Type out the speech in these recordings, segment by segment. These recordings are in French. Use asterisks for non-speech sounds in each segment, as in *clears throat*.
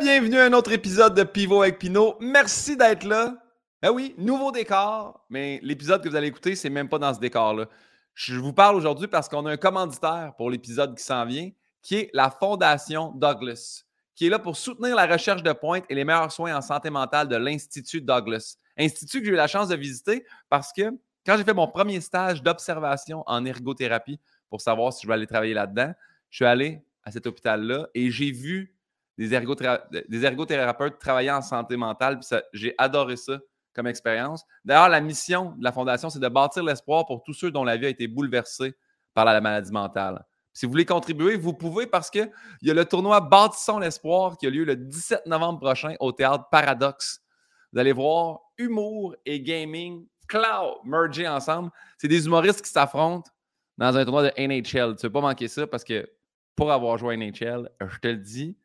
Bienvenue à un autre épisode de Pivot avec Pinot. Merci d'être là. Ben oui, nouveau décor, mais l'épisode que vous allez écouter, c'est même pas dans ce décor-là. Je vous parle aujourd'hui parce qu'on a un commanditaire pour l'épisode qui s'en vient, qui est la Fondation Douglas, qui est là pour soutenir la recherche de pointe et les meilleurs soins en santé mentale de l'Institut Douglas. Institut que j'ai eu la chance de visiter parce que quand j'ai fait mon premier stage d'observation en ergothérapie pour savoir si je vais aller travailler là-dedans, je suis allé à cet hôpital-là et j'ai vu des, ergothérapeutes travailler en santé mentale. J'ai adoré ça comme expérience. D'ailleurs, la mission de la Fondation, c'est de bâtir l'espoir pour tous ceux dont la vie a été bouleversée par la maladie mentale. Si vous voulez contribuer, vous pouvez parce qu'il y a le tournoi Bâtissons l'espoir qui a lieu le 17 novembre prochain au théâtre Paradoxe. Vous allez voir humour et gaming, cloud merger ensemble. C'est des humoristes qui s'affrontent dans un tournoi de NHL. Tu ne veux pas manquer ça parce que pour avoir joué à NHL, je te le dis,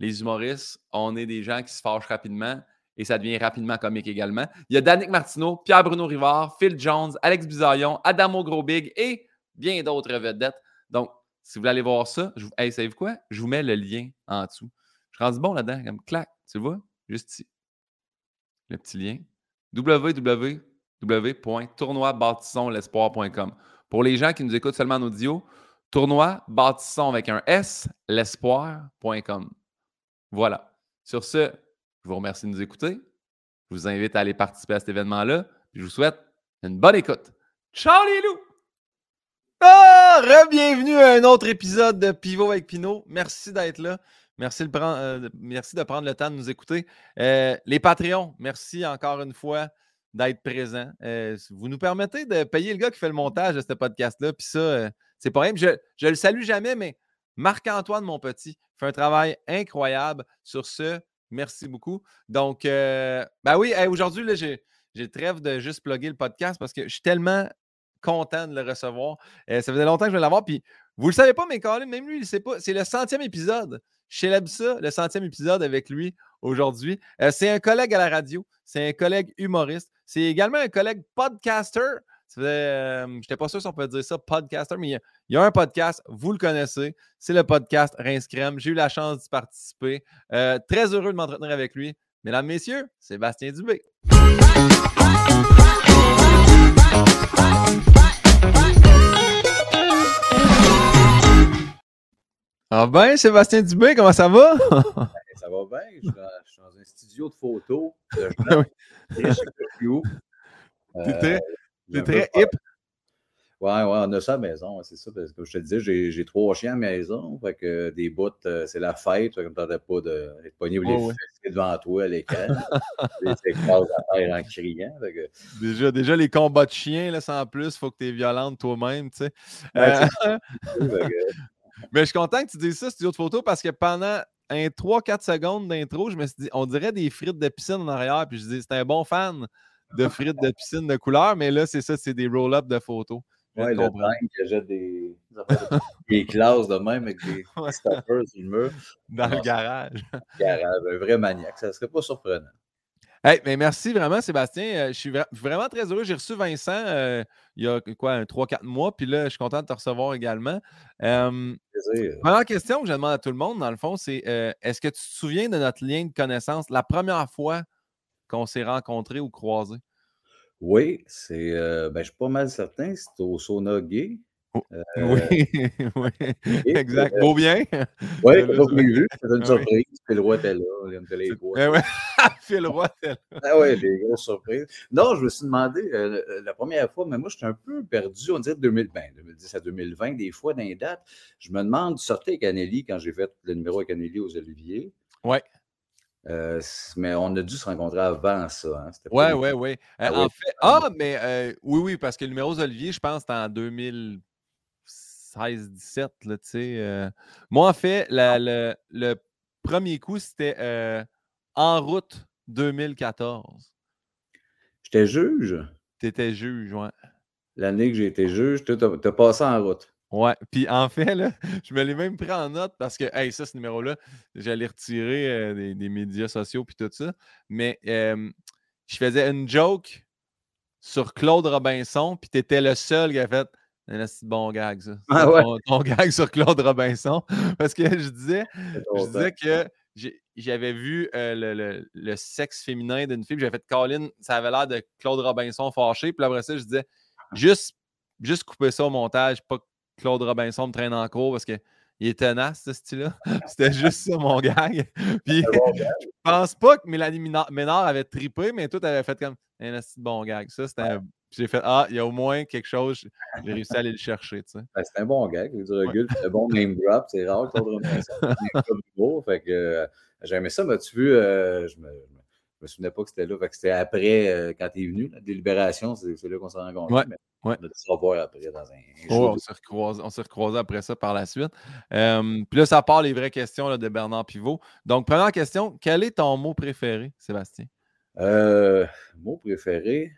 les humoristes, on est des gens qui se fâchent rapidement et ça devient rapidement comique également. Il y a Danick Martineau, Pierre-Bruno Rivard, Phil Jones, Alex Bizarion, Adamo Grobig et bien d'autres vedettes. Donc, si vous voulez aller voir ça, je vous, savez-vous quoi? Je vous mets le lien en dessous. Je suis rendu bon là-dedans, comme clac, tu vois? Juste ici. Le petit lien. www.tournoibâtissonlespoir.com. Pour les gens qui nous écoutent seulement en audio, tournoi bâtissons avec un S, l'espoir.com. Voilà. Sur ce, je vous remercie de nous écouter. Je vous invite à aller participer à cet événement-là. Je vous souhaite une bonne écoute. Ciao les loups! Ah! Re-bienvenue à un autre épisode de Pivot avec Pinot. Merci d'être là. Merci de, prendre, euh, merci de prendre le temps de nous écouter. Euh, les Patreons, merci encore une fois d'être présents. Euh, vous nous permettez de payer le gars qui fait le montage de ce podcast-là. Puis ça, c'est pas rien. Je, je le salue jamais, mais Marc-Antoine, mon petit, fait un travail incroyable. Sur ce, Merci beaucoup. Donc, euh, ben oui, aujourd'hui, j'ai, j'ai trêve de juste plugger le podcast parce que je suis tellement content de le recevoir. Euh, ça faisait longtemps que je voulais l'avoir. Puis, vous le savez pas, mais Colin, même lui, il ne sait pas. C'est le centième épisode. Je célèbre ça, le centième épisode avec lui aujourd'hui. Euh, c'est un collègue à la radio. C'est un collègue humoriste. C'est également un collègue podcaster. Je n'étais pas sûr si on peut dire ça, podcaster, mais il y, a, un podcast, vous le connaissez, c'est le podcast Rince Crème. J'ai eu la chance d'y participer. Euh, très heureux de m'entretenir avec lui. Mesdames, Messieurs, Sébastien Dubé. Ah ben, Sébastien Dubé, comment ça va? *laughs* ça va bien. Je suis, dans un studio de photos. De *laughs* c'est très hip. Ouais, ouais, on a ça à la maison, c'est ça. Parce que je te disais, j'ai trois chiens à la maison. Fait que des bouts, euh, c'est la fête. Comme tu n'as pas de les poignées ou les devant toi à l'écran. *laughs* c'est à terre en criant. déjà, déjà, les combats de chiens, là, sans plus, il faut que tu es violente toi-même, tu sais. Euh, *laughs* mais je suis content que tu dises ça, studio de photo, parce que pendant un 3-4 secondes d'intro, je me suis dit, on dirait des frites de piscine en arrière. Puis je dis, c'est un bon fan de frites de piscine de couleur, mais là, c'est ça, c'est des roll-ups de photos. Oui, le dingue qui jette des, *laughs* des classes de même avec des *laughs* stoppers sur le mur. Dans le garage. *laughs* garage. Un vrai maniaque, ça ne serait pas surprenant. Hey, mais merci vraiment, Sébastien. Euh, je suis vraiment très heureux. J'ai reçu Vincent euh, il y a quoi, 3-4 mois, puis là, je suis content de te recevoir également. Euh, première question que je demande à tout le monde, dans le fond, c'est est-ce que tu te souviens de notre lien de connaissance? La première fois qu'on s'est rencontrés ou croisés? Oui, c'est, euh, ben, je suis pas mal certain, c'était au sauna gay. Oh, euh, *laughs* oui, oui, exact. Beau bien. Oui, je pas vu. C'était une surprise. Phil Roy était là. Était les. Ben Phil Roy était là. Ah oui, des grosses surprises. Non, je me suis demandé euh, la première fois, mais moi, j'étais un peu perdu. On dirait 2000, ben, 2010 à 2020, des fois, dans les dates. Je me demande, tu sortais avec Anneli quand j'ai fait le numéro avec Anneli aux Oliviers? Oui. Euh, mais on a dû se rencontrer avant ça. Hein? Oui, oui, oui. Ah, en fait, ah, mais euh, oui, oui, parce que le numéro Olivier, je pense, c'était en 2016-17. tu sais. Euh. Moi, en fait, le, le, premier coup, c'était en route 2014. J'étais juge. Tu étais juge, oui. L'année que j'ai été juge, tu as passé en route. Ouais, puis en fait, là, *laughs* je me l'ai même pris en note parce que, hey, ça, ce numéro-là, j'allais retirer euh, des, médias sociaux puis tout ça. Mais je faisais une joke sur Claude Robinson, puis tu étais le seul qui a fait un bon gag, ça. *laughs* Ah ouais. ton, gag sur Claude Robinson. *laughs* Parce que je disais, je disais que j'avais vu le, sexe féminin d'une fille. J'avais fait Colin, ça avait l'air de Claude Robinson fâché. Puis après ça, je disais juste, juste couper ça au montage, pas que Claude Robinson me traîne en cours parce que il est tenace, ce style-là. *laughs* C'était juste ça, mon gag. *laughs* Puis, je pense pas que Mélanie Ménard avait trippé, mais tout avait fait comme un bon gag. Ça, c'était J'ai fait Ah, il y a au moins quelque chose, j'ai réussi à aller le chercher. Tu sais. Ben, c'est un bon gag, du recul, c'est un bon name drop. C'est rare ça. beau. *laughs* Fait que euh, j'aimais ça, mais tu vu, euh, je me, me souvenais pas que c'était là. Fait que c'était après, euh, quand tu es venu, la délibération, c'est là qu'on s'est rencontrés. Ouais. Ouais. On a se revoir après dans un. Oh, on s'est recroisé, après ça par la suite. puis là, ça part les vraies questions là, de Bernard Pivot. Donc, première question, quel est ton mot préféré, Sébastien? Euh, mot préféré?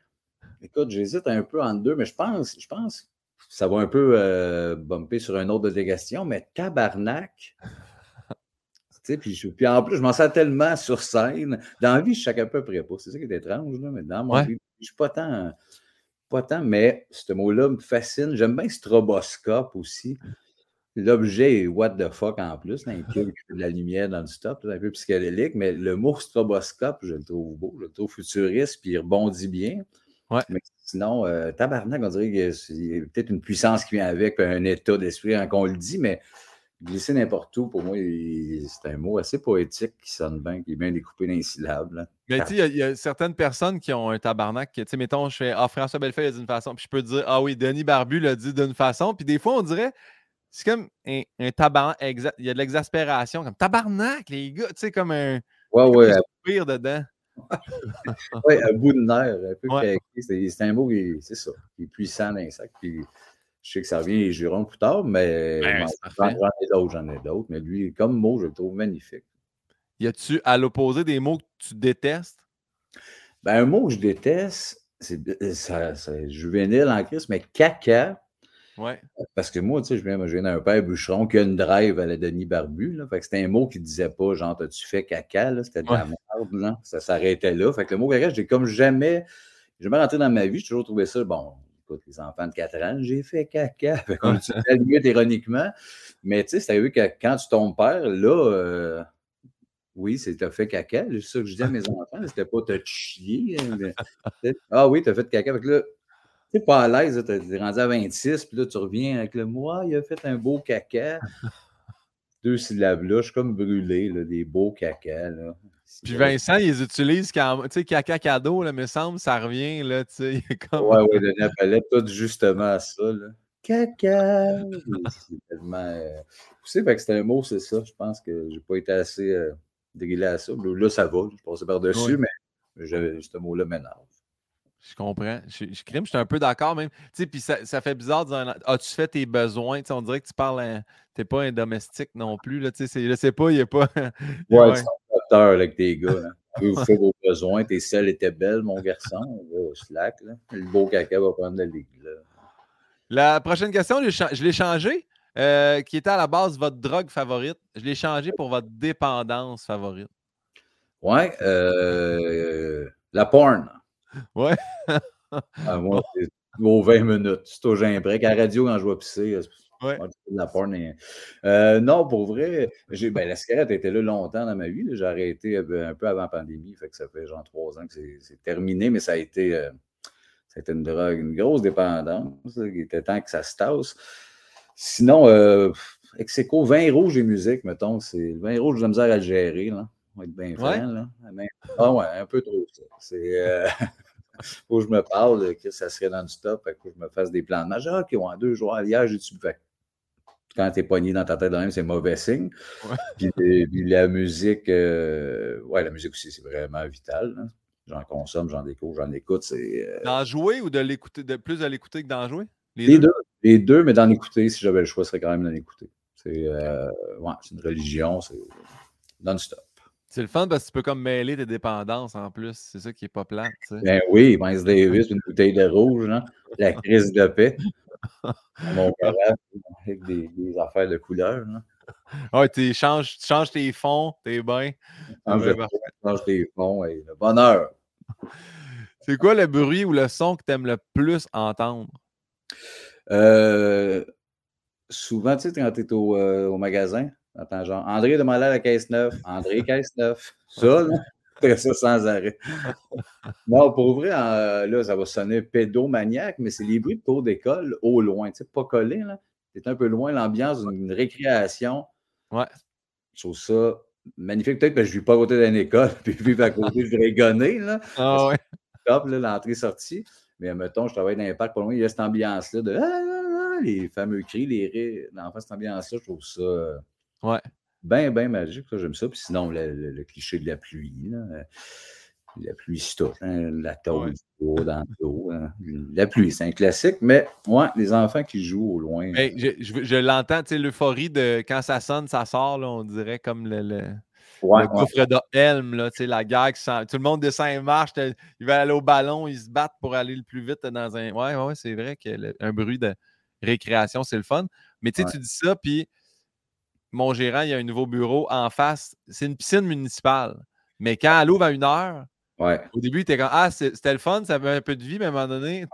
Écoute, j'hésite un peu entre deux, mais je pense, je pense que ça va un peu euh, bumper sur un autre de tes questions, mais tabarnak. Puis, puis, en plus, je m'en sers tellement sur scène. Dans la vie, je sais à peu près pas. C'est ça qui est étrange, là, mais dans mon vie, je suis pas tant pas tant, mais ce mot-là me fascine. J'aime bien stroboscope aussi. L'objet est what the fuck en plus, un fait de la lumière dans le stop, un peu psychédélique, mais le mot stroboscope, je le trouve beau, je le trouve futuriste, puis il rebondit bien. Ouais. Mais sinon, euh, tabarnak, on dirait qu'il y a peut-être une puissance qui vient avec, un état d'esprit quand on le dit, mais Glisser n'importe où, pour moi, c'est un mot assez poétique qui sonne bien, qui est bien découpé dans les syllabes. Mais tu sais, il y, a certaines personnes qui ont un tabarnak. Tu sais, mettons, je fais Ah, François Bellefeuille a dit d'une façon, puis je peux dire Ah oui, Denis Barbu l'a dit d'une façon. Puis des fois, on dirait c'est comme un, tabarnak. Il y a de l'exaspération, comme tabarnak, les gars. Tu sais, comme un. Ouais, ouais. Un dedans. *laughs* oui, un bout de nerf, un peu C'est un mot qui, c'est ça, qui est puissant dans les sacs. Puis je sais que ça revient les jurons plus tard, mais j'en ai d'autres, j'en ai d'autres. Mais lui, comme mot, je le trouve magnifique. Y a-tu, à l'opposé, des mots que tu détestes? Ben, un mot que je déteste, c'est euh, juvénile en crise, mais caca. Ouais. Parce que moi, tu sais, je viens, je viens d'un père bûcheron qui a une drive à la Denis Barbu. Là, fait que c'était un mot qui ne disait pas, genre, as-tu fait caca? C'était de la merde. Là. Ça s'arrêtait là. Fait que le mot caca, j'ai comme jamais, jamais rentré dans ma vie. J'ai toujours trouvé ça, bon, les enfants de 4 ans, j'ai fait caca. *laughs* On le mieux ironiquement. Mais tu sais, c'est vu que quand tu tombes père, là, euh, oui, c'est t'as fait caca. C'est ça que je dis à mes *laughs* enfants, c'était pas te chier. Hein, ah oui, t'as fait caca. Fait là, tu pas à l'aise, t'es rendu à 26, puis là, tu reviens avec le moi, il a fait un beau caca. *laughs* Deux syllabes là, je suis comme brûlé, là, des beaux caca. Là. Puis Vincent, ils utilisent quand, tu sais, caca cadeau, là, me semble, ça revient, là, tu sais. Comme... Ouais, ouais, de palette, tout justement à ça, là. Caca! c'est tellement euh, poussé, fait que c'était un mot, c'est ça. Je pense que j'ai pas été assez euh, à ça. Là, ça va, je passais par-dessus, mais ce mot-là m'énerve. Je comprends. Je, je crime, je suis un peu d'accord même. Tu sais, puis ça, ça, fait bizarre de dire As-tu fait tes besoins? Tu sais, on dirait que tu parles, tu n'es pas un domestique non plus. Là, tu sais, je sais pas, il n'y a pas. *laughs* ouais, avec tes gars. Hein. *laughs* Vous faites vos besoins, tes selles étaient belles, mon garçon. slack, là. Le beau caca va prendre la ligue. La prochaine question, je l'ai changé. Euh, qui était à la base votre drogue favorite. Je l'ai changé pour votre dépendance favorite. Ouais, euh, la porn. Ouais. ah, moi, *laughs* c'est aux 20 minutes. C'est au break. À la radio, quand je vais pisser, Ouais. La porn, euh, non, pour vrai, ben, la cigarette était là longtemps dans ma vie. J'ai arrêté euh, un peu avant la pandémie, fait que ça fait genre trois ans que c'est terminé, mais ça a été, euh, ça a été une drogue, une grosse dépendance. il était temps que ça se tasse. Sinon, euh, Execo, vin rouge et musique, mettons, c'est le vin rouge, j'ai la misère à le gérer. Là. On va être bien franc. Là. Ah ouais, un peu trop ça. C'est. *laughs* faut que je me parle, que ça serait dans du stop, faut que je me fasse des plans de match. Ah, OK, ouais, deux joueurs, hier, j'ai-tu quand tu es pogné dans ta tête de même, c'est mauvais signe. *laughs* Puis, la musique, euh, ouais, la musique aussi, c'est vraiment vital. J'en consomme, j'en découvre, j'en écoute. Euh, D'en jouer ou de l'écouter, de plus de l'écouter que d'en jouer? Les, deux? Les deux, mais d'en écouter, si j'avais le choix, ce serait quand même d'en écouter. C'est, euh, ouais, une religion, c'est non-stop. C'est le fun parce que tu peux comme mêler tes dépendances en plus. C'est ça qui est pas plat. Ben oui, Miles Davis, une bouteille de rouge, hein? la *laughs* crise de paix. *laughs* Mon garage, avec des, affaires de couleur. Ouais, tu changes, changes, tes fonds, tes bains. Je change tes fonds et le bonheur. *laughs* C'est quoi le bruit ou le son que tu aimes le plus entendre? Euh, souvent, tu sais, quand tu es au, euh, au, magasin, Attends, genre, André demandait à la caisse 9. André, caisse 9. Ça, là, ça sans arrêt. *laughs* Non, pour ouvrir, là, ça va sonner pédomaniaque, mais c'est les bruits de cours d'école au loin. Tu sais, pas collé, là. C'est un peu loin, l'ambiance d'une récréation. Ouais. Je trouve ça magnifique. Peut-être que je ne vis pas à côté d'une école, *laughs* puis je vis à côté, je vais gonner, là. Ah ouais. Hop, l'entrée-sortie. Mais mettons, je travaille dans l'impact pas loin, il y a cette ambiance-là de ah, ah, ah, les fameux cris, les rires. Dans cette ambiance-là, je trouve ça. Euh, ouais. Bien, bien magique. J'aime ça. Puis sinon, le, cliché de la pluie. Là, euh, la pluie, c'est tout. Hein, la tôle ouais. dans l'eau. Hein. La pluie, c'est un classique. Mais ouais, les enfants qui jouent au loin. je, je, l'entends, tu sais, l'euphorie de quand ça sonne, ça sort, là, on dirait comme le Ouais, le gouffre de Helm, là, la guerre qui. Tout le monde descend et marche, ils veulent aller au ballon, ils se battent pour aller le plus vite dans un. Ouais, ouais, c'est vrai qu'un bruit de récréation, c'est le fun. Mais tu dis ça, puis mon gérant, il y a un nouveau bureau en face. C'est une piscine municipale. Mais quand elle ouvre à une heure, au début, il était comme Ah, c'était le fun, ça avait un peu de vie, mais à un moment donné,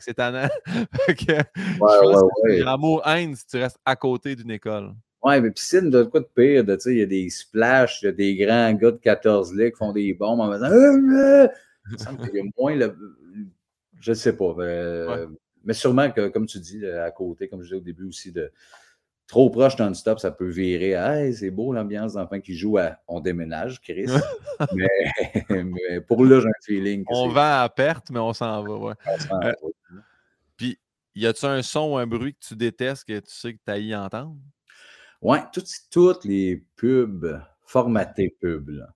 c'est tannant. *laughs* ouais, Amour-haine si tu restes à côté d'une école. Ouais, mais piscine, de quoi de pire? Il y a des splashs, il y a des grands gars de 14 lits qui font des bombes en faisant. *laughs* Il y a moins le. Je ne sais pas. Euh, mais sûrement que, comme tu dis, à côté, comme je disais au début aussi, de trop proche non-stop, ça peut virer Hey, c'est beau l'ambiance d'enfants qui jouent à On déménage, Chris. *laughs* mais, pour là, j'ai un feeling. on va à perte, mais on s'en va. Ouais. Euh, puis, y a-tu un son ou un bruit que tu détestes que tu sais que tu as y entendre? Oui, toutes, les pubs, formatés pubs, là,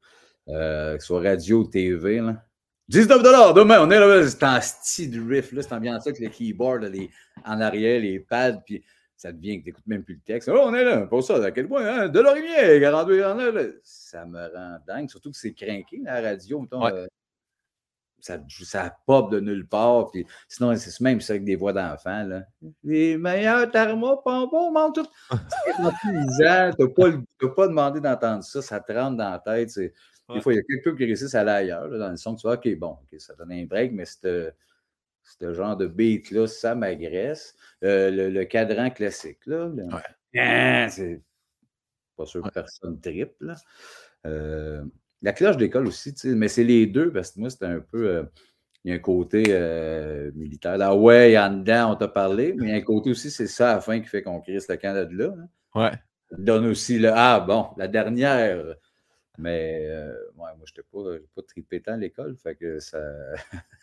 euh, que ce soit radio ou TV, là. 19 demain, on est là, c'est en style riff, là, c'est ambiance avec le keyboard, les, en arrière, les pads, puis ça devient que tu n'écoutes même plus le texte. Oh, on est là, pour ça, à quel point, hein? De l'orimier, 42 là, ça me rend dingue, surtout que c'est craqué, la radio, mettons, euh, ça, ça pop de nulle part. Puis, sinon, c'est même ça avec des voix d'enfants. Les meilleurs tarma, pompons, mange tout. Tu n'as pas, demandé d'entendre ça. Ça te rentre dans la tête. Des fois, il y a quelqu'un qui réussit à aller ailleurs, dans le son. Tu vois, OK, bon, ça donne un break, mais c'est ce genre de beat-là, ça m'agresse. Euh, le, cadran classique, là. Ah, c'est pas sûr que personne triple. Euh, la cloche d'école aussi, mais c'est les deux, parce que moi, c'était un peu. Euh, il y a un côté militaire. Là, ouais, en dedans, on t'a parlé, mais il y a un côté aussi, c'est ça à la fin qui fait qu'on crisse le camp de là. Hein. Ouais. donne aussi le Ah, bon, la dernière. Mais moi, je n'étais pas, pas tripé tant à l'école, fait que ça. *laughs*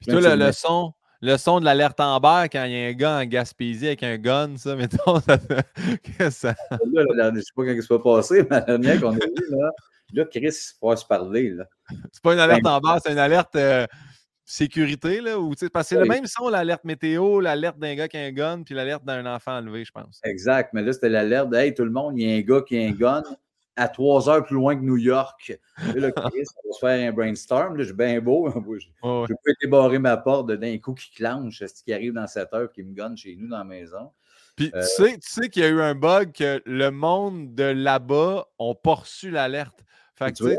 Puis toi, le, son, le son de l'alerte en bas quand il y a un gars en Gaspésie avec un gun, ça, *laughs* mettons, ça. ça... Là, je ne sais pas quand il s'est passé, *laughs* mais la dernière qu'on a vu, là. Là, Chris va se parler. Là. C'est pas une alerte en bas, c'est une alerte euh, sécurité. Là, parce que c'est le même son, l'alerte météo, l'alerte d'un gars qui a un gun, puis l'alerte d'un enfant enlevé, je pense. Exact. Mais là, c'était l'alerte de Hey, tout le monde, il y a un gars qui a un gun à trois heures plus loin que New York. Là, Chris, on va se faire un brainstorm. Là, je suis bien beau. *laughs* Je, oh, peux débarrer ma porte d'un coup qui clenche, ce qui arrive dans cette heure, qui me gonne chez nous dans la maison. Puis euh, tu sais, tu sais qu'il y a eu un bug que le monde de là-bas ont pas reçu l'alerte. Fait que,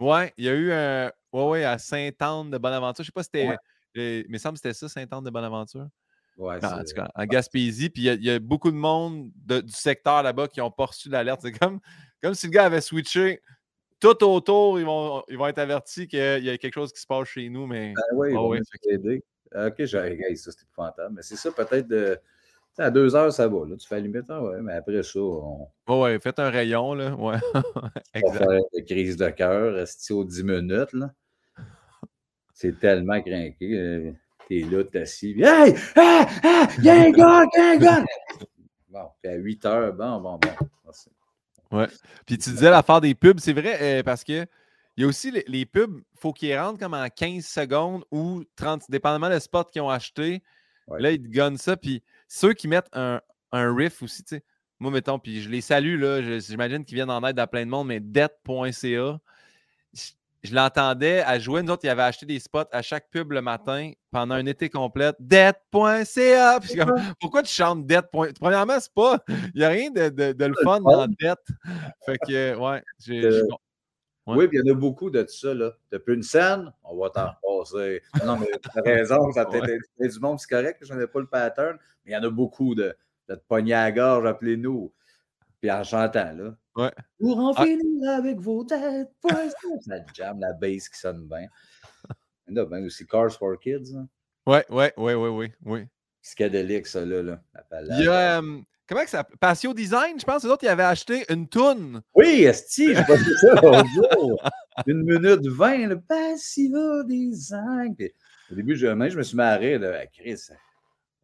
ouais, il y a eu un. Ouais, ouais, à Saint-Anne de Bonaventure. Je sais pas si c'était. Mais il me semble que c'était ça, Saint-Anne de Bonaventure. Ouais, en tout cas, en Gaspésie. Puis il y, a beaucoup de monde du secteur là-bas qui n'ont pas reçu l'alerte. C'est comme, comme si le gars avait switché tout autour, ils vont, ils vont être avertis qu'il y a quelque chose qui se passe chez nous. Mais... Ben oui, oh, ouais, Ok, j'ai ça, c'était épouvantable. Mais c'est ça, peut-être de à deux heures, ça va. Là. Tu fais limite, ah ouais, mais après ça, on. ouais, faites un rayon, là. Ouais. *laughs* faire des crises de cœur, rester aux 10 minutes, là. C'est tellement craqué. T'es là, t'es assis. Hey! Ah! Ah! Il y a un gars! Il y a un gars! *laughs* Bon, puis à 8 heures, bon, bon, bon. Merci. Ouais. Puis tu disais l'affaire des pubs, c'est vrai, euh, parce que. Il y a aussi les, pubs, il faut qu'ils rentrent comme en 15 secondes ou 30, dépendamment des spots qu'ils ont acheté. Là, ils te gonnent ça. Puis ceux qui mettent un, riff aussi, tu sais, moi, mettons, puis je les salue, là, j'imagine qu'ils viennent en aide à plein de monde, mais debt.ca, je, l'entendais à jouer. Nous autres, ils avaient acheté des spots à chaque pub le matin pendant un été complet. Debt.ca. Pourquoi tu chantes debt. Premièrement, c'est pas. Il n'y a rien de, de, le fun dans debt. Fait que, ouais. j'ai, euh, oui, puis il y en a beaucoup de ça. Là. Tu plus une scène, on va t'en repasser. Non, mais tu as *laughs* raison, ça peut-être du monde, c'est correct, je n'ai pas le pattern, mais il y en a beaucoup de, de te pogner à la gorge, appelez-nous. Puis en chantant, là. Ouais. Pour en ah. finir avec vos têtes, *laughs* ça jam, la bass qui sonne bien. Là, ben aussi Cars for Kids. Hein. Ouais, ouais, ouais, ouais, ouais, ça, là. là Il y a, euh, comment ça s'appelle? Patio Design, je pense, les autres, ils avaient acheté une toune. Oui, Esti, j'ai pas vu ça. Une minute vingt, le Patio Design. au début, je, je me suis marré, là, Chris,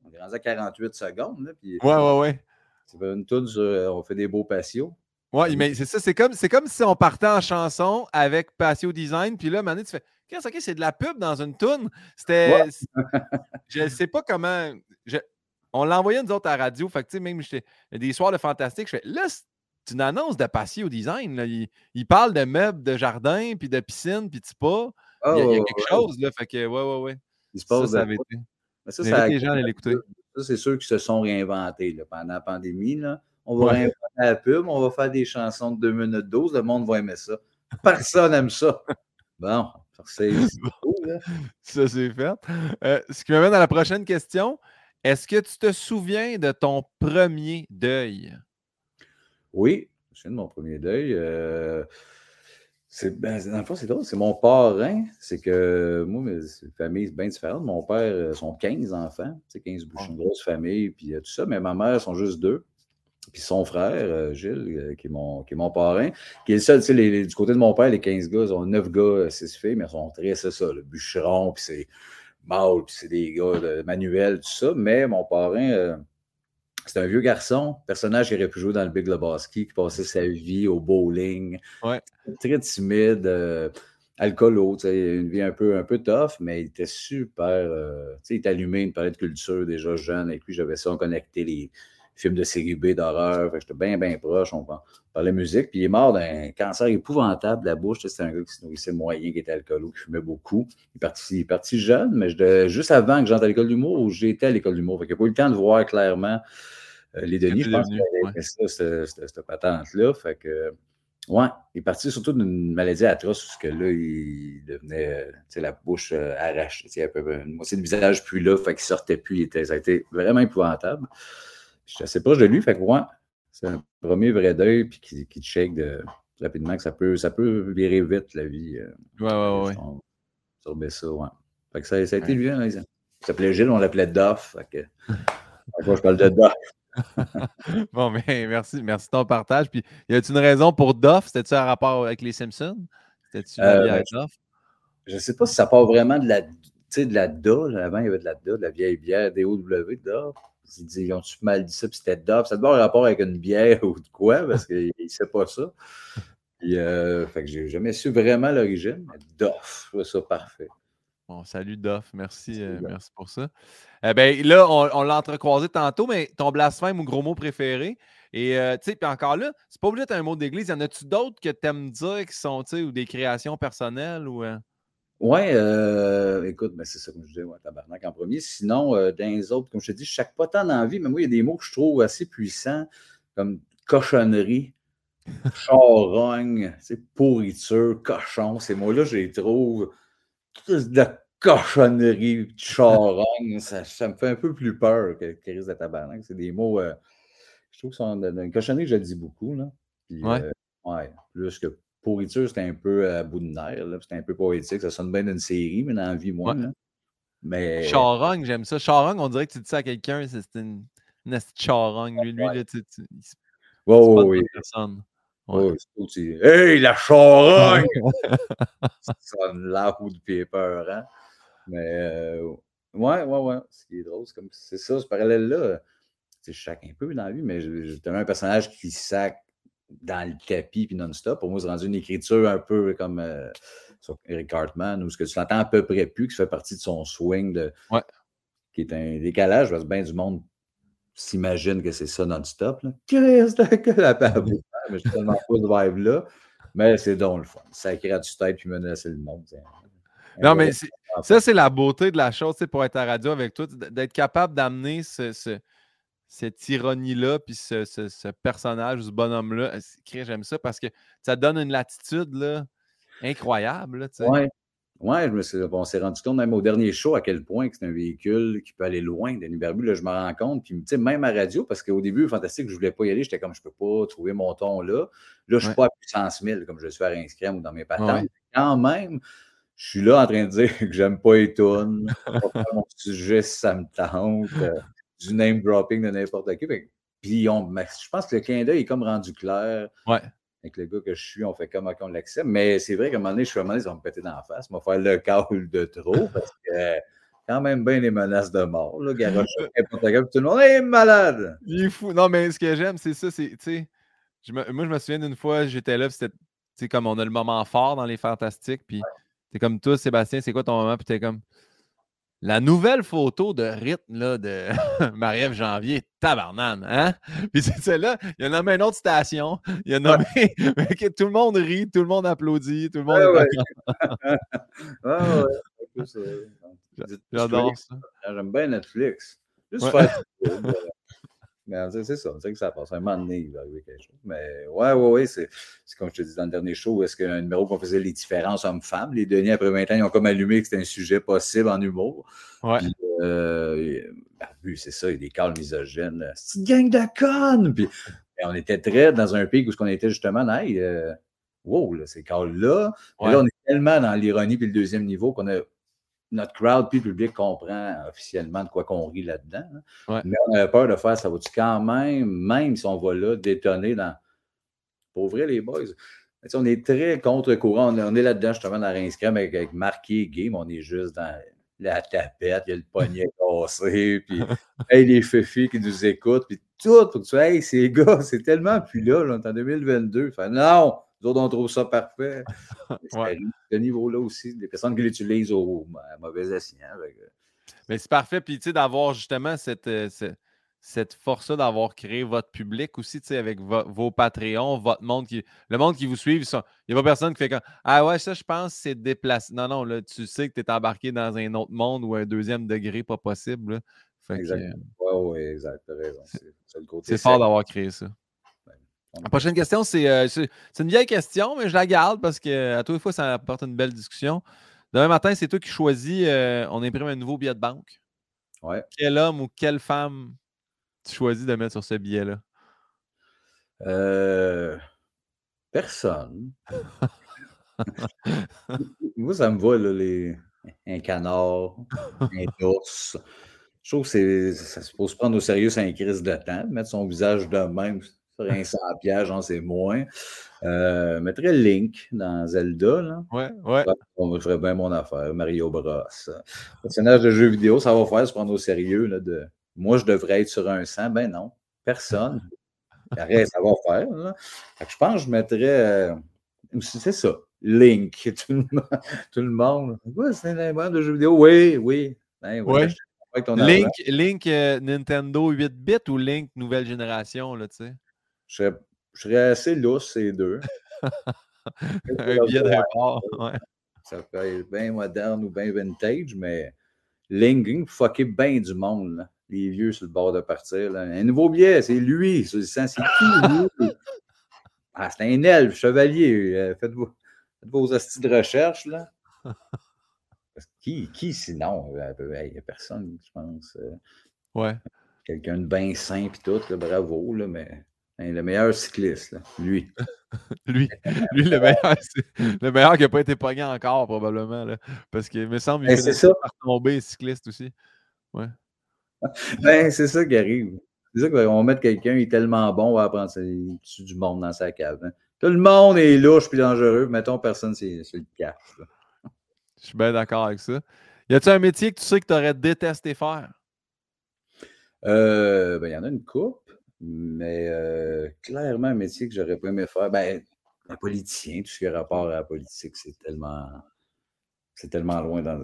on est rendu à 48 secondes. Là, puis, ouais, ouais, ouais. C'est une toune sur euh, on fait des beaux patios. Oui, mais c'est ça, c'est comme, comme si on partait en chanson avec Patio Design, puis là, maintenant, tu fais Qu'est-ce que c'est de la pub dans une toune? C'était. je ne sais pas comment. on l'a envoyé nous autres à la radio. Fait que, même des soirs de fantastique. Je fais là, c'est une annonce de Patio Design. Là. Il, parle de meubles de jardin, puis de piscine, puis de spa. il, y a, oh, quelque chose, là. Fait que, ouais, ouais, ouais. Il se passe ça, ça avait été. Ça, ça, les gens l'écouter. Ça, c'est ceux qui se sont réinventés là, pendant la pandémie. Là. On va réinventer la pub, on va faire des chansons de 2 minutes 12, le monde va aimer ça. Personne n'aime ça. Bon, c'est *laughs* Ça, c'est fait. Euh, ce qui m'amène à la prochaine question. Est-ce que tu te souviens de ton premier deuil? Oui, je me souviens de mon premier deuil. Euh, c'est, ben, dans le fond, c'est drôle. C'est mon parrain. C'est que moi, mes familles, bien différentes. Mon père, euh, sont 15 enfants. C'est 15 bouchons, une grosse famille, puis tout ça. Mais ma mère, sont juste deux. Puis son frère, euh, Gilles, euh, qui, est mon, qui est mon parrain, qui est le seul, tu sais, du côté de mon père, les 15 gars, ils ont 9 gars, 6 filles, mais ils sont très, c'est ça, le bûcheron, puis c'est mâle, puis c'est des gars de manuel, tout ça. Mais mon parrain, euh, c'est un vieux garçon, personnage qui aurait pu jouer dans le Big Lebowski, qui passait sa vie au bowling. Très timide, euh, alcoolo, une vie un peu, un peu tough, mais il était super. sais, il était allumé, il parlait de culture déjà jeune, et puis j'avais ça, on connectait les film de série B d'horreur. J'étais bien, bien proche. On parlait musique. Puis il est mort d'un cancer épouvantable de la bouche. C'était un gars qui se nourrissait moyen, qui était alcoolo, qui fumait beaucoup. Il est parti, parti jeune, mais juste avant que j'entre à l'école d'humour, j'étais à l'école d'humour. Il n'a pas eu le temps de voir clairement euh, les Denis. Je pense que c'était ça, cette, patente-là. Fait que. Ouais, il est parti surtout d'une maladie atroce, parce que là, il devenait, sais, la bouche euh, arrachée, un peu, une moitié du visage plus là, fait qu'il sortait plus, il était, ça a été vraiment épouvantable suis assez proche de lui, fait que ouais, c'est un premier vrai deuil, puis qui, qui de, rapidement, que ça peut, ça peut virer vite la vie. Euh, ouais, ouais, ouais. Sur, ça, ouais. Fait que ça, ça a été lui, hein, il s'appelait Gilles, on l'appelait. Fait que, *laughs* je parle de Duff. *laughs* bon, mais merci, merci de ton partage. Puis, y a-t-il une raison pour Duff? C'était-tu un rapport avec les Simpsons? C'était-tu euh, avec Duff? Je ne sais pas si ça part vraiment de la, de la DA. Avant, il y avait de la DA, de la vieille bière DOW, Duff. Il dit, ils ont-tu mal dit ça, puis c'était Duff. Ça doit avoir un rapport avec une bière *laughs* ou de quoi, parce qu'il *laughs* ne sait pas ça. Puis, euh, fait que j'ai jamais su vraiment l'origine, mais Duff, ça parfait. Bon, salut Duff, merci, euh, merci pour ça. Eh ben, là, on, l'a entrecroisé tantôt, mais ton blasphème ou gros mot préféré. Et euh, tu sais, puis encore là, c'est pas obligé d'être un mot d'église. Y en a-tu d'autres que tu aimes dire qui sont, tu sais, ou des créations personnelles ou. Oui, euh, écoute, ben c'est ça que je disais, ouais, tabarnak en premier. Sinon, euh, dans les autres, comme je te dis, je chaque pas tant d'envie, mais moi, il y a des mots que je trouve assez puissants, comme cochonnerie, charogne, pourriture, cochon. Ces mots-là, je les trouve de cochonnerie, charogne. Ça, ça, me fait un peu plus peur que Chris de tabarnak. C'est des mots, euh, je trouve que sont une cochonnerie, je le dis beaucoup, là. Puis, ouais. Euh, ouais, plus que pourriture, c'était un peu à bout de nerfs. C'était un peu poétique. Ça sonne bien d'une série, mais dans la vie, moins. Mais... Charogne, j'aime ça. Charogne, on dirait que tu dis ça à quelqu'un, c'est une, une charogne. Lui, lui là, tu, tu, wow, oui. Personne. Ouais. Oh, hey, la charogne! ça sonne là de pied peur, hein? Mais euh, ouais, ouais, ouais. Ce qui est drôle, c'est comme c'est ça, ce parallèle-là. C'est chaque un peu dans la vie, mais j'ai un personnage qui sac dans le tapis puis non-stop. Pour moi, c'est rendu une écriture un peu comme euh, sur Eric Cartman, où ce que tu l'entends à peu près plus, qui fait partie de son swing, de, qui est un décalage, parce que bien du monde s'imagine que c'est ça non-stop. Qu'est-ce que la *laughs* Mais je suis tellement pas de vibe-là. Mais c'est donc le fun. Ça crée du tête puis menacer le monde. Non, mais ça, c'est la beauté de la chose, pour être à radio avec toi, d'être capable d'amener ce, cette ironie-là, puis ce, personnage, ce bonhomme-là. Euh, j'aime ça parce que ça donne une latitude là, incroyable. Oui. Ouais, je me suis, on s'est rendu compte, même au dernier show, à quel point c'est un véhicule qui peut aller loin, Denis Barbu. Là, je me rends compte. Puis, même à radio, parce qu'au début, fantastique, je ne voulais pas y aller. J'étais comme, je ne peux pas trouver mon ton là. Là, je ne suis pas à puissance 1000 comme je suis à Rince ou dans mes patentes. Quand même, je suis là en train de dire *laughs* que j'aime pas les tunes. mon sujet, ça me tente. Du name dropping de n'importe qui. Puis, on, je pense que le clin d'œil est comme rendu clair. Ouais avec le gars que je suis, on fait comme on l'accepte. Mais c'est vrai qu'à un moment donné, je suis à un moment donné, ça va me péter dans la face. Ça va faire le call de trop parce que quand même bien les menaces de mort. Là, garoche, *laughs* tout le monde est malade. Il est fou. Non, mais ce que j'aime, c'est ça. C'est, moi, je me souviens d'une fois, j'étais là, c'était comme on a le moment fort dans les fantastiques. Puis c'est comme toi, Sébastien, c'est quoi ton moment? Puis t'es comme. La nouvelle photo de rythme là, de *laughs* Marie-Ève Janvier, tabarnane, hein? *laughs* Puis c'est celle-là, il a nommé une autre station, il a nommé *laughs* que tout le monde rit, tout le monde applaudit, tout le monde ouais, ouais. J'adore ça. J'aime bien Netflix. Juste faire mais c'est ça, c'est que ça passe. Un moment donné, il va arriver quelque chose. Mais ouais, ouais, ouais, c'est comme je te dis dans le dernier show, est-ce qu'un numéro qu'on faisait les différences hommes-femmes, les Denis, après 20 ans, ils ont comme allumé que c'était un sujet possible en humour. Ouais. euh, ben, c'est ça, il y a des calmes misogynes. C'est une gang de connes! Puis on était très dans un pic où on était justement, hey, euh, wow, là, ces calls-là. Là, on est tellement dans l'ironie puis le deuxième niveau qu'on a notre crowd puis le public comprend officiellement de quoi qu'on rit là-dedans. Hein. Mais on avait peur de faire ça va-tu quand même, même si on va là, détonner dans. Pour vrai, les boys. on est très contre-courant. On est là-dedans, justement, dans Rinskram avec, avec Marqué Game. On est juste dans la tapette, il y a le poignet *laughs* cassé, puis hey, les fefis qui nous écoutent, puis tout pour que tu hey, ces gars, c'est tellement plus là, là on est en 2022. Fait, non! Nous autres, on trouve ça parfait. *laughs* ouais. Ce niveau-là aussi, des personnes qui l'utilisent au mauvais escient. Mais c'est parfait. Puis, tu sais, d'avoir justement cette, euh, cette, force-là d'avoir créé votre public aussi, tu sais, avec vos Patreons, votre monde qui. Le monde qui vous suit, il n'y a pas personne qui fait comme Ah ouais, ça, je pense, c'est déplacé. Non, non, là, tu sais que tu es embarqué dans un autre monde ou un deuxième degré pas possible. exact. Oui, oui, exact. C'est fort d'avoir créé ça. La prochaine question, euh, c'est une vieille question, mais je la garde parce que à toutes les fois, ça apporte une belle discussion. Demain matin, c'est toi qui choisis. Euh, on imprime un nouveau billet de banque. Ouais. Quel homme ou quelle femme tu choisis de mettre sur ce billet-là? Euh, personne. *laughs* Moi, ça me va, là, les... un canard, un *laughs* ours. Je trouve que ça se pose prendre au sérieux, c'est un crise de temps. Mettre son visage de même, un 100 pièges, c'est moins. Euh, mettrais Link dans Zelda. Là. Ouais, ouais. On ferait bien mon affaire. Mario Bros. Personnage de jeu vidéo, ça va faire se prendre au sérieux. Là, de... Moi, je devrais être sur un 100. Ben non, personne. *laughs* Arrête, ça va faire. Là. je pense que je mettrais. Euh, c'est ça. Link. *laughs* Tout le monde. c'est un de jeu vidéo? Oui, oui. Ben, ouais. Link, Link euh, Nintendo 8 bits ou Link nouvelle génération, là, tu sais? Je serais, assez lousse, ces deux. *laughs* un billet de rapport, ouais. Ça peut être bien moderne ou bien vintage, mais Linging, fucker bien du monde, là. les vieux sur le bord de partir. Là. Un nouveau billet, c'est lui. C'est qui, lui? *laughs* Ah, c'est un elfe, chevalier. Euh, faites, vos, faites vos astuces de recherche, là. *laughs* Qui, qui sinon? Euh, il n'y a personne, je pense. Euh. Ouais. Quelqu'un de bien sain et tout, là, bravo, là, mais le meilleur cycliste, là. lui. *laughs* lui, lui le meilleur, *laughs* le meilleur qui n'a pas été pogné encore, probablement. Là, parce qu'il me semble qu'il ben, est par tomber cycliste aussi. Ouais. *laughs* Ben, c'est ça qui arrive. C'est ça qu'on va mettre quelqu'un, il est tellement bon, on va apprendre tue du monde dans sa cave. Hein. Tout le monde est louche puis dangereux. Mettons, personne, c'est le cash. Je suis bien d'accord avec ça. Y a-t-il un métier que tu sais que tu aurais détesté faire? Euh, ben, il y en a une coupe. Mais euh, clairement, un métier que j'aurais pas aimé faire, ben, un politicien, tout ce qui a rapport à la politique, c'est tellement, c'est tellement loin dans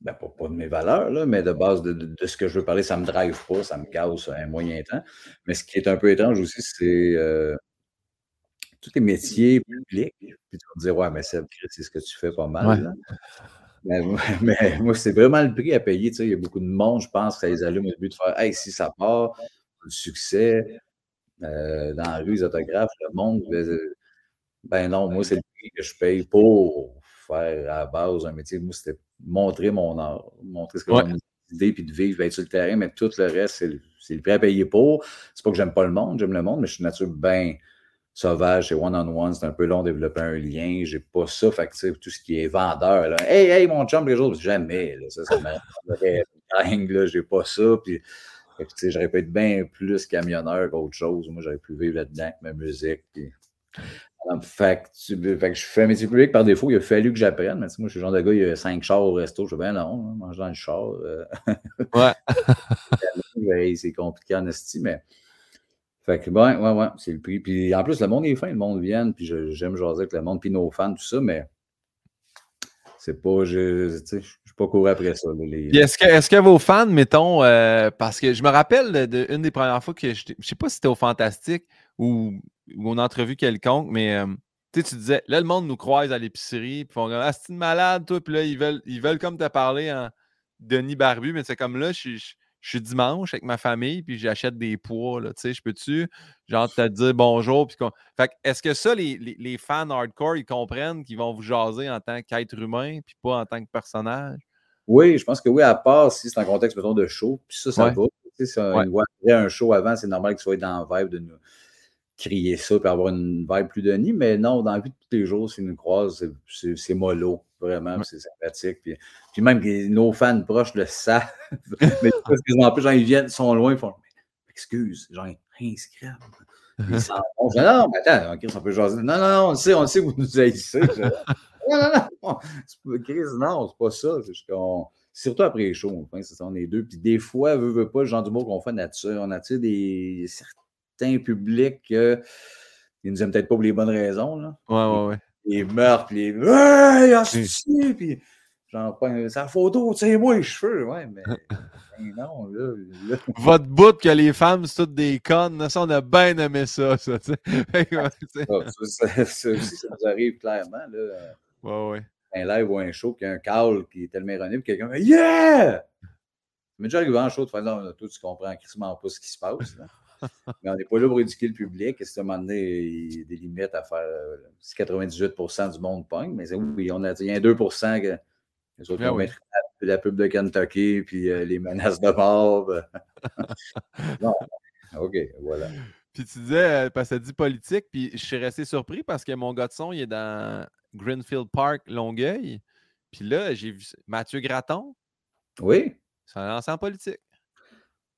ben, pas, de mes valeurs, là, mais de base de, ce que je veux parler, ça me drive pas, ça me casse un moyen temps. Mais ce qui est un peu étrange aussi, c'est euh, tous les métiers publics. Puis tu vas te dire, ouais, mais c'est ce que tu fais pas mal. *laughs* Mais, moi, c'est vraiment le prix à payer. Il y a beaucoup de monde, je pense, que ça les allume au but de faire Hey, si ça part, le succès euh, dans la rue, les autographes, le monde. Ben non, moi, c'est le prix que je paye pour faire à la base un métier. Moi, c'était montrer mon art, montrer ce que j'ai idée, puis de vivre, être sur le terrain, mais tout le reste, c'est le prêt à payer pour. C'est pas que j'aime pas le monde, j'aime le monde, mais je suis une nature bien sauvage, c'est one-on-one, c'est un peu long de développer un lien. J'ai pas ça. Fait que, tout ce qui est vendeur, là, hey, hey, mon chum, les autres, jamais. Là, ça, ça m'arrêterait *laughs* dingue, j'ai pas ça. Puis, j'aurais pu être bien plus camionneur qu'autre chose. Moi, j'aurais pu vivre là-dedans avec ma musique. Puis... Fait que, je fais un métier public par défaut. Il a fallu que j'apprenne. Mais moi, je suis le genre de gars, il y a cinq chars au resto. Je fais bien non, hein, manger dans le char. Euh. ouais. *laughs* c'est compliqué en esti, mais fait que, ouais, ouais, ouais, c'est le prix. Puis en plus, le monde est fin, le monde vient, puis j'aime jaser avec le monde, puis nos fans, tout ça, mais c'est pas, je pas couru après ça. Est-ce que, est que, vos fans, mettons, euh, parce que je me rappelle d'une des premières fois que je ne sais pas si c'était au Fantastique ou, ou une entrevue quelconque, mais euh, tu disais, là, le monde nous croise à l'épicerie, puis on dit, ah, c'est malade, toi, puis là, ils veulent, ils veulent comme te parler en Denis Barbu, mais c'est comme là, je suis je suis dimanche avec ma famille, puis j'achète des poids, tu sais, je peux-tu, genre, te dire bonjour, puis Fait est-ce que ça, les, les, fans hardcore, ils comprennent qu'ils vont vous jaser en tant qu'être humain, puis pas en tant que personnage? Oui, je pense que oui, à part si c'est un contexte, mettons, de show, puis ça, ça va. Tu sais, si on voit un show avant, c'est normal qu'ils soient dans le vibe de nous crier ça, puis avoir une vibe plus de nid, mais non, dans la vie de tous les jours, s'ils nous croisent, c'est mollo. Vraiment, c'est sympathique. Puis, puis, même que nos fans proches le savent. *laughs* mais en plus, genre, ils viennent, sont loin, ils font Excuse, genre, scrap. Ils s'en vont. Non, mais attends, Chris, on peut jaser. Non, non, non, on sait, on sait que vous nous haïssez. *laughs* non, non, non. *laughs* Chris, non, c'est pas ça. C'est surtout après les shows, enfin, c'est ça, on est deux. Puis des fois, veut, veut pas, le genre du mot qu'on fait nature. On attire des certains publics qui ne nous aiment peut-être pas pour les bonnes raisons. Là. Ouais, ouais, ouais les meurtres, les Hey! Puis genre, sa photo, tu sais, moi les cheveux, ouais, mais. *laughs* Ben non, là, Votre bout que les femmes, c'est toutes des connes, ça, on a bien aimé ça, ça, tu sais. *laughs* ça, ça, ça nous arrive clairement, là. Ouais, ouais. Un live ou un show, qui a un call qui est tellement erroné, puis quelqu'un dit Yeah! Mais déjà arrivé en show de faire là, toi, tu comprends quasiment pas ce qui se passe. Là. *laughs* Mais on n'est pas là pour éduquer le public. Et c'est à un moment donné, il y a des limites à faire. Si 98% du monde pogne, mais oui, on a, il y a 2 que les autres vont mettre la pub de Kentucky, puis euh, les menaces de mort. *laughs* non. OK, voilà. Puis tu disais, euh, parce que ça dit politique, puis je suis resté surpris parce que mon gars de son, il est dans Greenfield Park, Longueuil. Puis là, j'ai vu Mathieu Graton. Oui. C'est un ancien politique.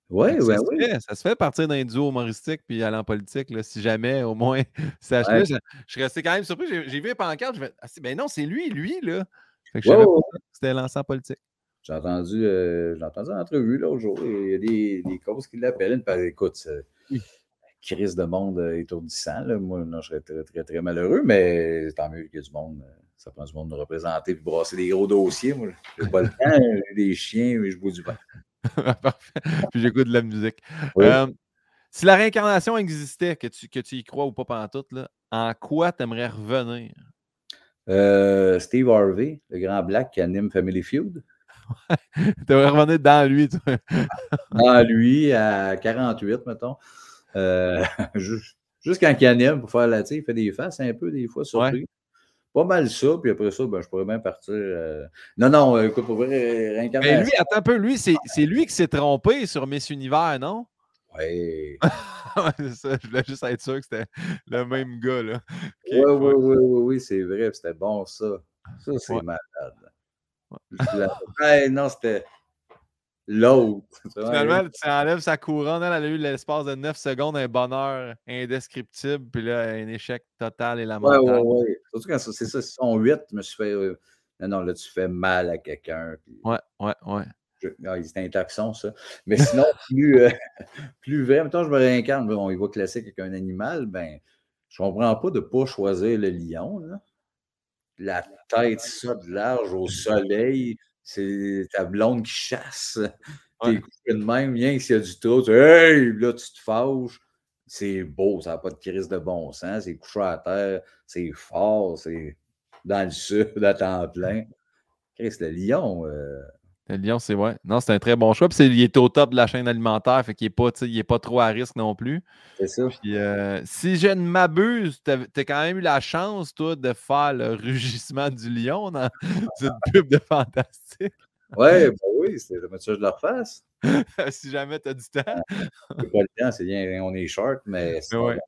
Oui, oui, oui. ça se fait partir d'un duo humoristique puis aller en politique, là, si jamais, au moins, *laughs* ça ouais. je, je, suis resté quand même surpris. J'ai vu un pancarte, je me ah, ben non, c'est lui, lui, là. Fait que je savais pas c'était lancé en politique. J'ai entendu, euh, j'ai entendu une entrevue l'autre jour. Il y a des, des causes qui l'appellent. Écoute, oui. Crise de monde euh, étourdissant. Là. Moi, non, je serais très, très, très malheureux, mais tant mieux qu'il y ait du monde. Euh, ça prend du monde de représenter et de brasser des gros dossiers. Moi, j'ai pas le temps, j'ai des chiens, mais je bois du vin. *laughs* Parfait. Puis j'écoute de la musique. Euh, si la réincarnation existait, que tu, que tu y crois ou pas pendant tout, là, en quoi tu aimerais revenir? Euh, Steve Harvey, le grand black qui anime Family Feud. *laughs* tu aimerais revenir dans lui, toi. dans lui, à 48, mettons. Euh, *laughs* juste, quand il anime pour faire la, il fait des faces un peu des fois surpris. Pas mal ça, puis après ça, ben, je pourrais bien partir. Euh, non, non, euh, écoute, pour vrai, réincarnation. Mais lui, attends un peu, lui, c'est lui qui s'est trompé sur Miss Univers, non? Oui. *laughs* c'est ça, je voulais juste être sûr que c'était le même gars, là. oui, oui, oui, oui, oui, c'est vrai, c'était bon, ça. Ça, c'est malade. Ouais. non, c'était l'autre. *laughs* Finalement, tu enlèves sa couronne, elle a eu l'espace de 9 secondes un bonheur indescriptible, puis là, un échec total et lamentable. Oui, oui, oui. Surtout quand c'est ça, si son 8, je me suis fait. Euh, non, non, là, tu fais mal à quelqu'un. Puis... Ouais, ouais, ouais. C'est un taxon, ça. Mais sinon, *laughs* plus, euh, *laughs* plus vrai, maintenant je me réincarne, bon, il va classique avec un animal, ben, je comprends pas de ne pas choisir le lion. Là. La tête, ça, de large au soleil, c'est ta blonde qui chasse. T'es couché de même, viens s'il y a du trou, tu hey, là, tu te fâches. C'est beau, ça n'a pas de crise de bon sens. C'est couché à terre, c'est fort, c'est dans le sud, *laughs* à temps plein. Chris, le lion. Euh... Le lion, c'est ouais. Non, c'est un très bon choix. Puis il est au top de la chaîne alimentaire, fait qu'il n'est pas, est pas trop à risque non plus. C'est ça. Puis, euh, si je ne m'abuse, tu as, quand même eu la chance, toi, de faire le rugissement du lion dans *laughs* cette pub de Fantastique. Ouais, ben oui, c'est le ça de leur face. *laughs* si jamais tu as du temps. pas le temps, c'est bien, on est short, mais sinon, ouais.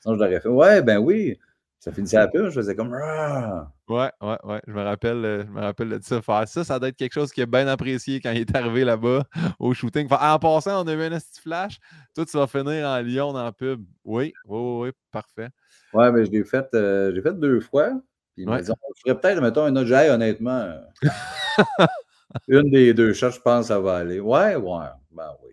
sinon je l'aurais fait. Ouais, ben oui. Ça finissait à la pub, je faisais comme. Ouais, ouais, ouais. Je me rappelle, euh, je me rappelle de ça. Faire ça, ça doit être quelque chose qui est bien apprécié quand il est arrivé là-bas *laughs* au shooting. en passant, on a eu un petit flash. Toi, tu vas finir en Lyon dans la pub. Oui, oui, oui, oui parfait. Ouais, mais je l'ai fait, euh, j'ai fait deux fois. Puis ils dit, on ferait peut-être, mettons, un autre jet, honnêtement. Euh, *laughs* une des deux shots, je pense, ça va aller. Ouais, ouais. Ben oui.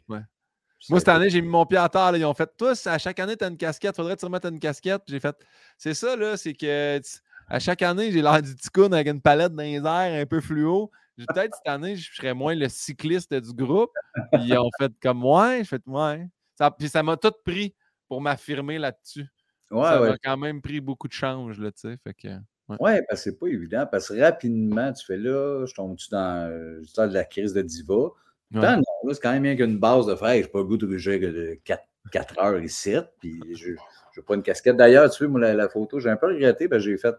Ouais. Moi, cette année, j'ai mis mon pied à terre. Ils ont fait tous, à chaque année, tu as une casquette. Faudrait que tu remettes une casquette. J'ai fait, c'est ça, là, c'est que à chaque année, j'ai l'air du ticoun avec une palette dans les airs un peu fluo. Peut-être cette année, je serais moins le cycliste du groupe. Puis ils ont fait comme moi. Je fait ouais. Ça, puis ça m'a tout pris pour m'affirmer là-dessus. Ouais, ça m'a quand même pris beaucoup de change, là, tu sais. Fait que. Ouais, ouais parce que c'est pas évident. Parce que rapidement, tu fais là, je tombe-tu dans, dans la crise de diva. C'est quand même bien qu'une base de frère. Je n'ai pas le goût de jouer 4, 4 heures ici. Puis je n'ai pas une casquette. D'ailleurs, tu vois, moi, la, photo, j'ai un peu regretté. Ben, j'ai fait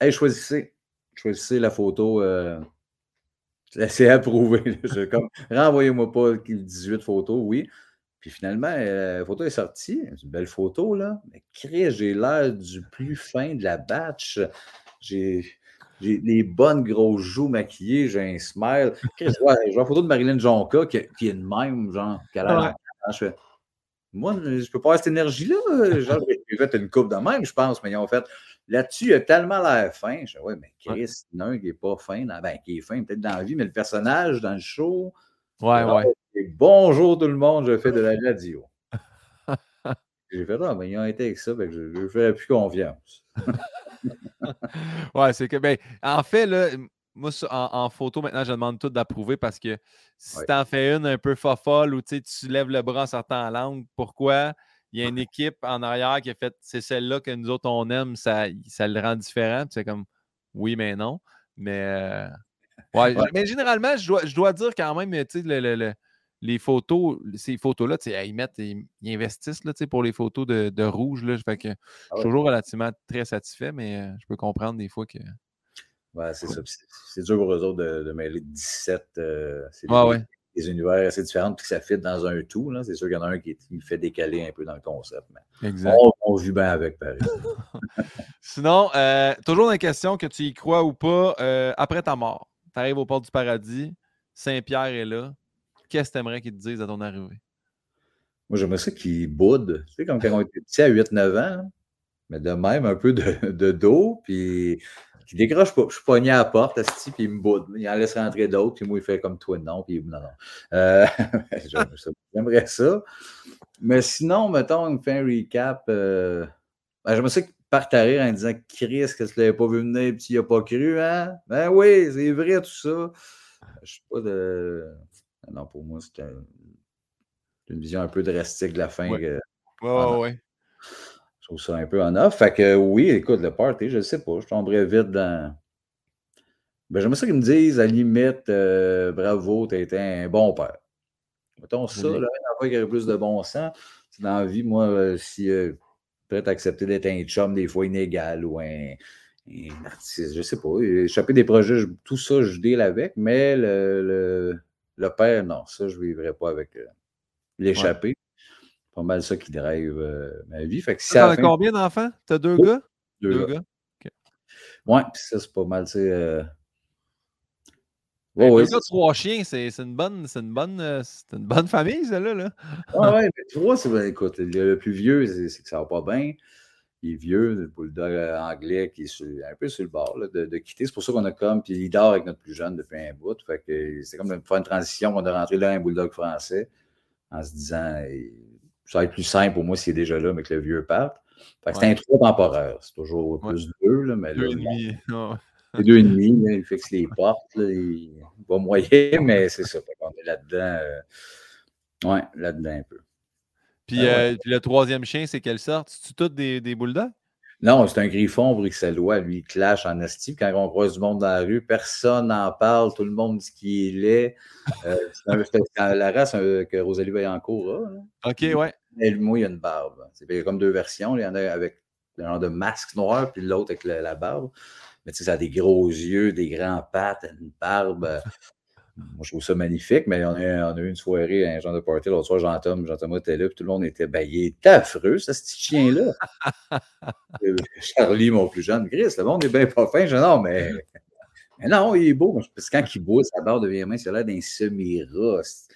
Hey, choisissez. Choisissez la photo. Euh, c'est approuvé. comme *laughs* renvoyez-moi pas 18 photos, oui. Puis finalement, euh, la photo est sortie. C'est une belle photo, là. Mais Chris, j'ai l'air du plus fin de la batch. J'ai j'ai les bonnes grosses joues maquillées, j'ai un smile. je vois la photo de Marilyn Jonca qui, qui est de même, genre, qui a l'air je fais, moi, je peux pas avoir cette énergie-là. Genre, j'ai fait une coupe de même, je pense, mais ils ont fait. Là-dessus, il a tellement l'air fin. Je dis, ouais, mais Chris, non, qui n'est pas fin, ben, qui est fin peut-être dans la vie, mais le personnage dans le show. Ouais, ouais. bonjour tout le monde, je fais de la radio. *laughs* j'ai fait, ah, mais ils ont été avec ça, je ne fais plus confiance. *laughs* *laughs* ouais, c'est que, ben, en fait, là, moi, en, photo, maintenant, je demande tout d'approuver parce que si tu en fais une un peu fofolle ou tu lèves le bras en sortant en langue, pourquoi? Il y a une équipe en arrière qui a fait c'est celle-là que nous autres on aime, ça, ça le rend différent. C'est comme oui, mais non. Mais, euh, ouais, mais généralement, je dois, je dois dire quand même, tu sais, le, les photos, ces photos-là, ils mettent, ils, investissent là, pour les photos de, de rouge. Là, fait que je ah suis toujours relativement très satisfait, mais euh, je peux comprendre des fois que. Ouais, c'est ça. C'est dur pour eux autres de, mêler 17. Euh, des, univers assez différents, puis que ça fit dans un tout. C'est sûr qu'il y en a un qui, fait décaler un peu dans le concept. Mais exact. On, vit bien avec Paris. *laughs* Sinon, euh, toujours une question que tu y crois ou pas, après ta mort, tu arrives au port du paradis, Saint-Pierre est là, qu'est-ce que tu aimerais qu'ils te disent à ton arrivée? Moi, j'aimerais ça qu'ils boudent. Tu sais, comme quand on était petit à 8-9 ans, mais de même un peu de, dos, puis qui décroche pas. Je suis pogné à la porte, puis il me boude. Il en laisse rentrer d'autres, puis moi, il fait comme toi, non, puis non, non. Euh, *laughs* j'aimerais ça. Mais sinon, mettons, il me fait un recap. Euh, ben, j'aimerais ça qu'il parte à rire en disant Chris, que tu l'avais pas vu venir, puis tu n'y as pas cru, hein? Ben oui, c'est vrai, tout ça. Je suis pas de. Non, pour moi, c'est une vision un peu drastique de la fin. Je trouve ça un peu en off. Fait que oui, écoute, le party, je ne sais pas, je tomberais vite dans. Ben, j'aimerais ça qu'ils me disent, à la limite, euh, bravo, tu as été un bon père. Mettons ça, là, il y aurait plus de bon sens. Dans la vie, moi, euh, si euh, peut-être accepter d'être un chum des fois inégal ou un, artiste, je ne sais pas. Échapper des projets, tout ça, je deal avec, mais le le père, non, ça, je ne vivrai pas avec euh, l'échappée. Pas mal ça qui drive euh, ma vie. Fait que tu as combien d'enfants? Tu as deux gars? Deux, gars. Ouais, puis ça, c'est pas mal, tu sais. Euh... Ouais, deux trois chiens, c'est une bonne, c'est une bonne, euh, c'est une bonne famille, celle-là. Là. ouais, ouais, mais tu vois, c'est écoute, le plus vieux, c'est que ça va pas bien est vieux, le bulldog euh, anglais qui est un peu sur le bord de, quitter. C'est pour ça qu'on a comme, puis il dort avec notre plus jeune depuis un bout. Fait que c'est comme de faire une transition qu'on a rentré là un bulldog français en se disant ça va être plus simple pour moi s'il est déjà là, mais que le vieux parte. Fait que c'est un trois temporaire. C'est toujours plus deux, là, mais deux et demi. C'est deux et demi, il fixe les portes, il va moyer, *laughs* mais c'est ça. On est là-dedans. Euh, ouais, là-dedans un peu. Ben euh, puis, le troisième chien, c'est quelle sorte? C'est-tu toutes des, des bulldogs? Non, c'est un griffon bruxellois. Lui, il clash en esti. Quand on croise du monde dans la rue, personne n'en parle. Tout le monde dit qu'il est. Euh, c'est la race que Rosalie Vaillancourt a. Là. OK, ouais. Elle, moi, il y a une barbe. Il y a comme deux versions. Il y en a avec un genre de masque noir, puis l'autre avec la, barbe. Mais tu sais, ça a des gros yeux, des grands pattes, une barbe. Moi, je trouve ça magnifique, mais on a, on a eu une soirée, un genre de party. L'autre soir, Jean-Thomas Jean était là, puis tout le monde était, ben, il est affreux, ce petit chien-là. *laughs* Euh, Charlie, mon plus jeune, Chris, le monde est bien pas fin. Je dis, non, mais, mais non, il est beau. Parce que quand il boit, sa barre devient mince, il a l'air d'un semi-ras.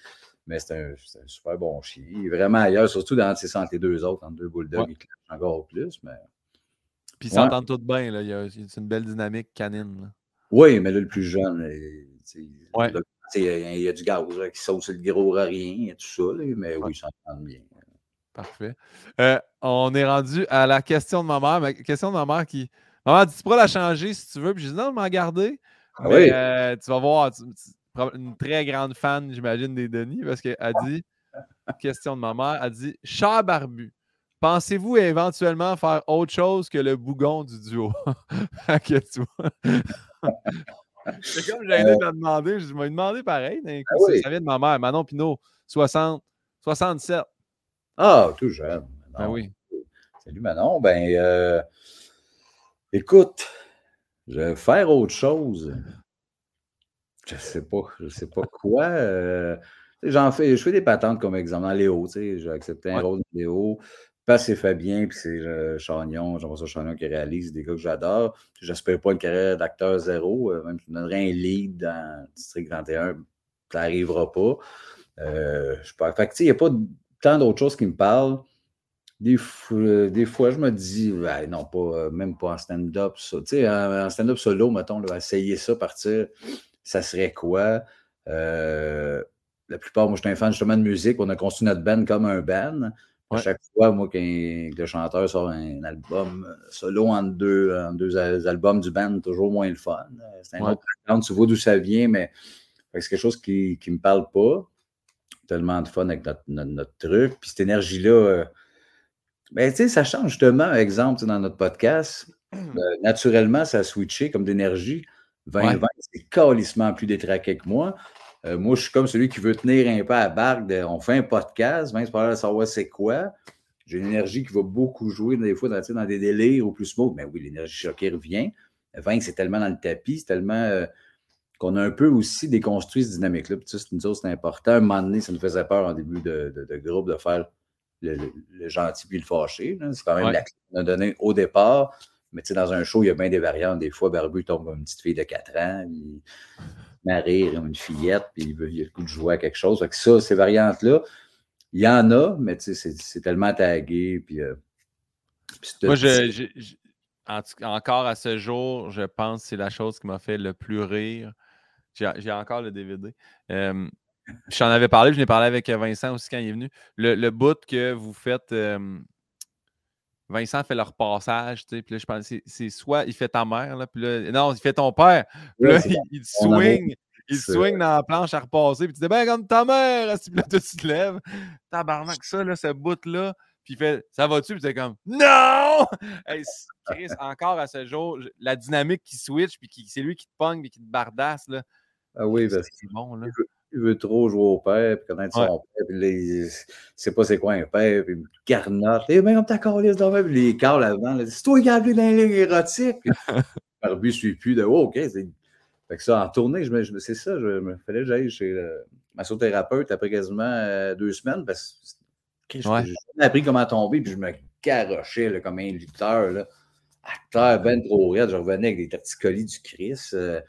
Mais c'est un, un, super bon chien. Il est vraiment ailleurs, surtout dans entre les deux autres, entre deux bulldogs, il encore plus. Mais... Puis ils s'entendent tous bien. Là. C'est une belle dynamique canine. Oui, mais là, le plus jeune, ouais. il y a du gaz qui saute sur le gros rien, tout ça, mais oui, ça s'entend bien. Parfait. Euh, on est rendu à la question de ma mère. La question de ma mère qui. Maman dit Tu pourras la changer si tu veux. Puis je dis Non, m'en garder. Ah oui. Euh, tu vas voir, une très grande fan, j'imagine, des Denis, parce qu'elle dit *laughs* Question de ma mère elle dit Cher barbu, pensez-vous éventuellement faire autre chose que le bougon du duo? *laughs* *laughs* C'est comme j'allais te demander, je m'ai demandé pareil. Ah ça vient de ma mère, Manon Pinot, 60, 67. Ah, tout jeune. Ben oui. Salut Manon. Ben, euh, écoute, je vais faire autre chose. Je sais pas, je sais pas quoi. Euh, j'en fais, je fais des patentes comme exemple dans Léo, tu sais, j'ai accepté un rôle de Léo. C'est Fabien, puis c'est euh, Chagnon, Jean-François Chagnon qui réalise des gars que j'adore. J'espère pas une carrière d'acteur zéro. même si je donnerais un lead dans District 21, ça n'arrivera pas. Euh, pas. Il n'y a pas tant d'autres choses qui me parlent. Des, fois, je me dis, non, pas, euh, même pas en stand-up. Sais, en, stand-up solo, mettons, essayer ça, partir, ça serait quoi? Euh, la plupart, moi, je suis un fan justement de musique. On a construit notre band comme un band. À chaque fois, moi, quand le chanteur sort un album solo en deux, en deux albums du band, toujours moins le fun. C'est un autre tu vois d'où ça vient, mais c'est quelque chose qui ne me parle pas tellement de fun avec notre, truc. Puis cette énergie-là, euh, ben, tu sais, ça change justement, exemple, dans notre podcast. Euh, naturellement, ça a switché comme d'énergie. 2020, c'est calissement plus détraqué que moi. Euh, moi, je suis comme celui qui veut tenir un peu à barque. on fait un podcast, 20, c'est pas de savoir c'est quoi. J'ai une énergie qui va beaucoup jouer des fois dans, dans des délires ou plus smooth. Mais oui, l'énergie choquée revient. 20, c'est tellement dans le tapis, c'est tellement qu'on a un peu aussi déconstruit cette dynamique-là. Puis, ça, c'est c'est important. Un moment donné, ça nous faisait peur en début de, groupe de faire le, gentil puis le fâché. C'est quand même la clé qu'on a donnée au départ. Mais tu sais, dans un show, il y a bien des variantes. Des fois, Barbu tombe comme une petite fille de 4 ans, il à rire une fillette, puis il, veut, il a le coup de jouer à quelque chose. Fait que ça, ces variantes-là, il y en a, mais tu sais, c'est tellement tagué. Puis, euh, Moi, je, encore à ce jour, je pense que c'est la chose qui m'a fait le plus rire j'ai encore le DVD. J'en avais parlé, je n'ai parlé avec Vincent aussi quand il est venu. Le, bout que vous faites, Vincent fait leur passage, tu sais, puis là, je pense c'est soit il fait ta mère, là, puis là, non, il fait ton père. Puis là, il, swing, il swing dans la planche à repasser, puis tu dis, ben, comme ta mère, puis là, tu te lèves. Tabarnak, ça, là, ce bout-là. Puis il fait, ça va-tu? Puis c'est comme, non! *laughs* Chris, encore à ce jour, la dynamique qui switch, puis c'est lui qui te pogne, puis qui te bardasse, là. Ah oui, parce qu'il bon, il, veut, trop jouer au père, puis connaître son père, puis là, il sait pas c'est quoi un père, puis il me carnote. Eh bien, comme ta calice dans même, puis les cales avant, c'est toi qui as appelé dans les lignes érotiques. Barbu *laughs* ne suit plus de oh, OK. Fait que ça, en tournée, je me, c'est ça, je me fallait que j'aille chez le massothérapeute après quasiment euh, deux semaines parce que j'ai appris comment tomber, puis je me garochais comme un lutteur, là. Acteur ben trop raide, je revenais avec des torticolis du Christ. Euh,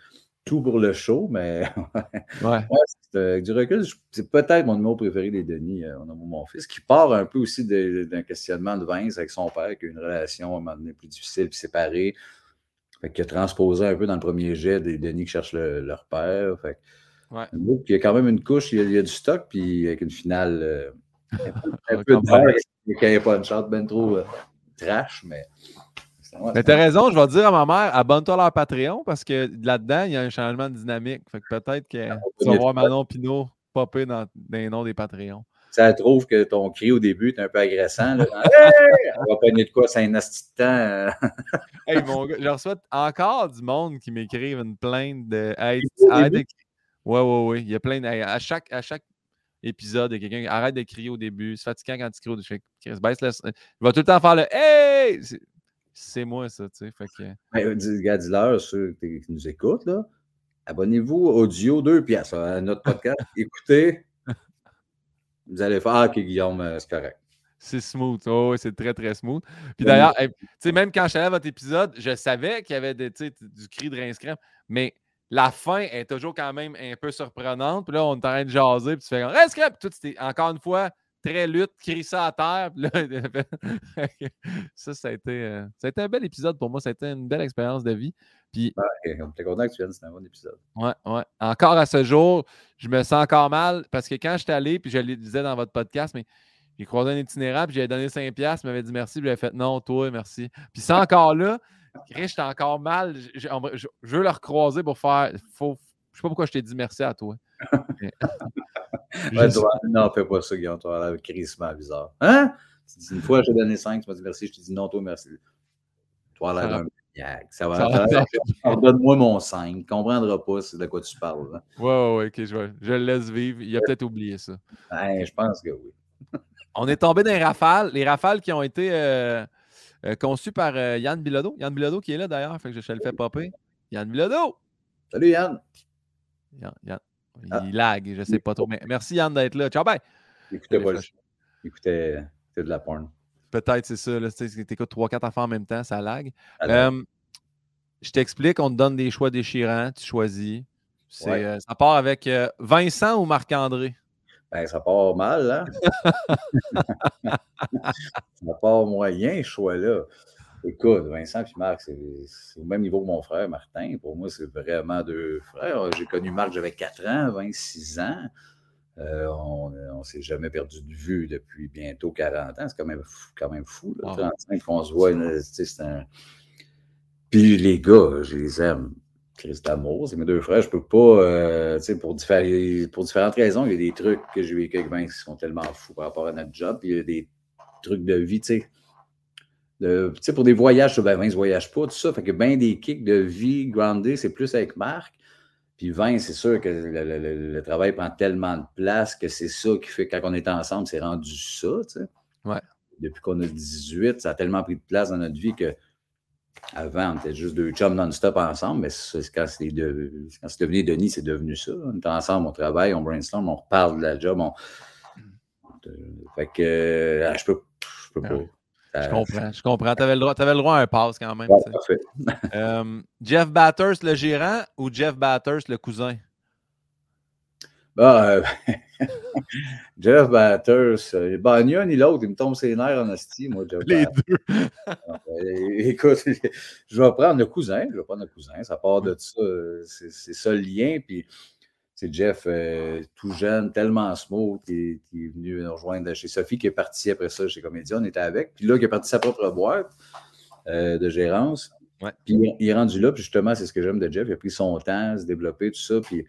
tout pour le show, mais *laughs* ouais. avec du recul, c'est peut-être mon numéro préféré des Denis, euh, mon fils, qui part un peu aussi d'un questionnement de Vince avec son père, qui a une relation à un moment donné plus difficile, puis séparée. Fait qu'il a transposé un peu dans le premier jet des Denis qui cherchent leur père. Fait ouais. il y a quand même une couche, il y a, du stock, puis avec une finale euh, *laughs* un peu, de il n'y a pas une charte bien trop euh, trash, mais mais t'as raison, je vais dire à ma mère, abonne-toi à leur Patreon parce que là-dedans, il y a un changement de dynamique. Fait que peut-être que ah, tu vas voir Manon Pinot popper dans, les noms des Patreons. ça trouve que ton cri au début est un peu agressant. Là. *laughs* hey! On va pogner de quoi, c'est un asti de temps. *laughs* hey, mon gars, je reçois encore du monde qui m'écrivent une plainte de. *laughs* Hey, Ouais, ouais, ouais. Il y a plein de... à, chaque, à chaque épisode, il y a quelqu'un qui arrête de crier au début. C'est fatigant quand tu cries au début. Je vais tout le temps faire le Hey! C'est moi, ça, tu sais. Fait que... Ben, gars, dis-leur, ceux qui nous écoutent, là, abonnez-vous audio 2 pièces à notre podcast. *laughs* Écoutez, vous allez faire, OK, Guillaume, euh, c'est correct. C'est smooth. Oh, c'est très, très smooth. Puis d'ailleurs, tu sais, même quand je à votre épisode, je savais qu'il y avait des, du cri de rince mais la fin est toujours quand même un peu surprenante. Puis là, on est en train de jaser, puis tu fais rince crème. Puis tout, c'était encore une fois très lutte, crie ça à terre. Là, *laughs* ça, ça a, été, euh, ça a été un bel épisode pour moi. Ça a été une belle expérience de vie. Puis, ouais, on content que tu viennes, c'était un bon épisode. Ouais, ouais. Encore à ce jour, je me sens encore mal parce que quand j'étais allé, puis je le disais dans votre podcast, mais j'ai croisé un itinérant, puis j'avais donné 5$, il m'avait dit merci, puis j'avais fait non, toi, merci. Puis c'est encore là, j'étais encore mal. Je, veux le recroiser pour faire. Faut, je sais pas pourquoi je t'ai dit merci à toi. *laughs* non, fais pas ça, Guillaume, tu as l'air crissement bizarre. Hein? Une fois, j'ai donné 5, tu m'as dit merci, je t'ai dit non, toi, merci. Toi, l'air d'un ça va. Donne-moi mon 5. Il ne comprendra pas de quoi tu parles. Oui, oui, ouais, ok, je, je, le laisse vivre. Il a peut-être oublié ça. Je pense que oui. *laughs* On est tombé dans les rafales. Les rafales qui ont été euh, euh, conçues par euh, Yann Bilodeau. Yann Bilodeau qui est là d'ailleurs, fait que je, le fais popper. Yann Bilodeau! Salut Yann! Yann, Yann. Ah. Il lag, je ne sais pas trop. Mais merci Yann d'être là. Ciao, bye! Écoutez, écoutez, de la porn. Peut-être, c'est ça. Tu écoutes 3-4 affaires en même temps, ça lag. je t'explique, on te donne des choix déchirants, tu choisis. ça part avec Vincent ou Marc-André? Ben, ça part mal, hein? *laughs* ça part moyen, ce choix-là. Écoute, Vincent et Marc, c'est au même niveau que mon frère Martin. Pour moi, c'est vraiment deux frères. J'ai connu Marc, j'avais 4 ans, 26 ans. Euh, on ne s'est jamais perdu de vue depuis bientôt 40 ans. C'est quand même fou, quand même fou 35 qu'on se voit. C'est un... Puis les gars, je les aime. Christ d'amour, c'est mes deux frères. Je peux pas, euh, pour, pour différentes raisons, il y a des trucs que j'ai vécu avec Vince qui sont tellement fous par rapport à notre job. Puis il y a des trucs de vie, tu sais. Pour des voyages, ben Vince ne voyage pas, tout ça. Fait que bien des kicks de vie grounded, c'est plus avec Marc. Puis Vince, c'est sûr que le, travail prend tellement de place que c'est ça qui fait que quand on est ensemble, c'est rendu ça, tu sais. Ouais. Depuis qu'on a 18, ça a tellement pris de place dans notre vie que avant, on était juste deux chums non-stop ensemble, mais quand c'est devenu Denis, c'est devenu ça. On est ensemble, on travaille, on brainstorm, on reparle de la job. On... Fait que ah, je peux, je peux pas. Je comprends, je comprends. Tu avais, le droit, avais le droit à un pass quand même. parfait. *laughs* *laughs* Euh, Jeff Batters, le gérant, ou Jeff Batters, le cousin? Bah, euh, *laughs* Jeff Batters, euh, bah, ni un ni l'autre, il me tombe ses nerfs en asti, moi, Jeff Les deux. écoute, je vais prendre le cousin, je vais prendre le cousin, ça part de ça, c'est ça le lien, puis c'est Jeff, euh, tout jeune, tellement smooth, qui, qui, est venu nous rejoindre chez Sophie, qui est partie après ça chez Comédien, on était avec, puis là, qui est parti sa propre boîte de gérance. Puis il est rendu là, puis justement, c'est ce que j'aime de Jeff, il a pris son temps à se développer, tout ça, puis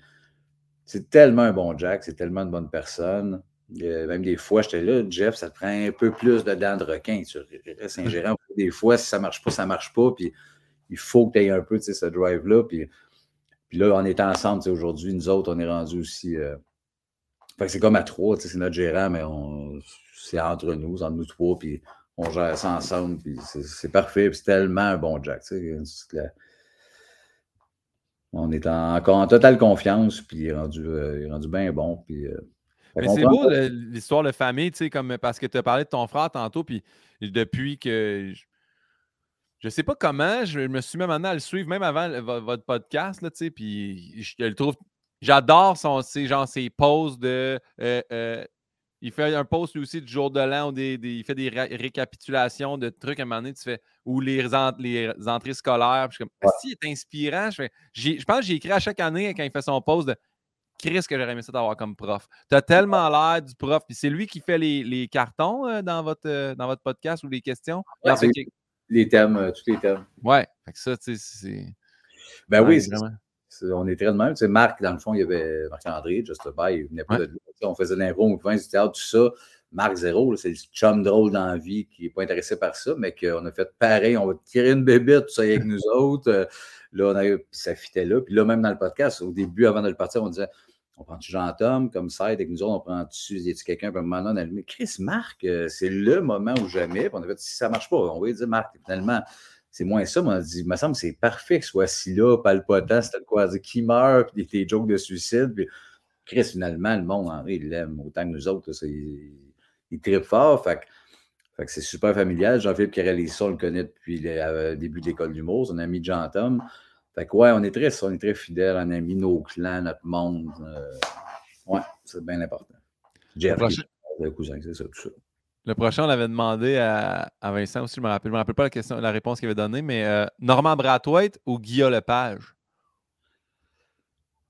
c'est tellement un bon Jack, c'est tellement une bonne personne. même des fois, j'étais là, Jeff, ça te prend un peu plus de dents de requin. Tu restes un gérant. *laughs* Des fois, si ça ne marche pas, ça ne marche pas. Puis il faut que tu aies un peu ce drive-là. Puis, puis là, on est ensemble aujourd'hui. Nous autres, on est rendus aussi. Euh, c'est comme à trois, c'est notre gérant, mais c'est entre nous, entre nous trois. Puis on gère ça ensemble. Puis c'est parfait. Puis c'est tellement un bon Jack on est encore en totale confiance, puis il est rendu, euh, rendu bien bon. Puis, euh, Mais c'est beau l'histoire de famille, tu sais, comme parce que tu as parlé de ton frère tantôt, puis depuis que. Je ne sais pas comment, je me suis même amené à le suivre, même avant votre podcast, là, tu sais, puis je le trouve. J'adore son, genre, ses poses de. Euh, il fait un post lui aussi du jour de l'an où il fait des récapitulations de trucs à un moment donné, tu fais, ou les, les entrées scolaires. je suis comme, si, il est inspirant. Je, je pense que j'ai écrit à chaque année quand il fait son post de Chris que j'aurais aimé ça d'avoir comme prof. Tu as tellement l'air du prof. Puis c'est lui qui fait les, cartons euh, dans, votre, euh, dans votre podcast ou les questions? Les thèmes, euh, tous les thèmes. Ouais, fait que ça, tu sais, c'est. Ben oui, on est très de même. Tu sais, Marc, dans le fond, il y avait Marc-André, Just By, il venait pas de On faisait l'impro, on faisait du théâtre, tout ça. Marc Zéro, c'est le chum drôle dans la vie qui n'est pas intéressé par ça, mais qu'on a fait pareil, on va tirer une bébête, tout ça avec nous autres. Euh, là, on a, puis ça fitait là. Puis là, même dans le podcast, au début, avant de le partir, on disait on prend-tu Jean-Tom comme ça, avec nous autres, on prend-tu, y a quelqu'un, puis un moment on Chris, Marc, euh, c'est le moment où jamais. Puis on a fait, si ça ne marche pas, on va dire, Marc, finalement, c'est moins ça. Mais on a dit, il me semble que c'est parfait que ce soit si là, palpotant, c'était quoi, qui meurt, puis des jokes de suicide. Puis Chris, finalement, le monde, Henri, il l'aime autant que nous autres. il, tripe fort. Fait que, c'est super familial. Jean-Philippe ça, on le connaît depuis le euh, début de l'école d'humour. Un ami Jean-Tom. Fait que ouais, on est très, on est très fidèles, on a mis nos clans, notre monde. Euh, ouais, c'est bien important. Jeff, le cousin, c'est ça, tout ça. Le prochain, on l'avait demandé à, Vincent aussi, je me rappelle, me rappelle pas la question, la réponse qu'il avait donnée, mais euh, Normand Brathwaite ou Guillaume Lepage?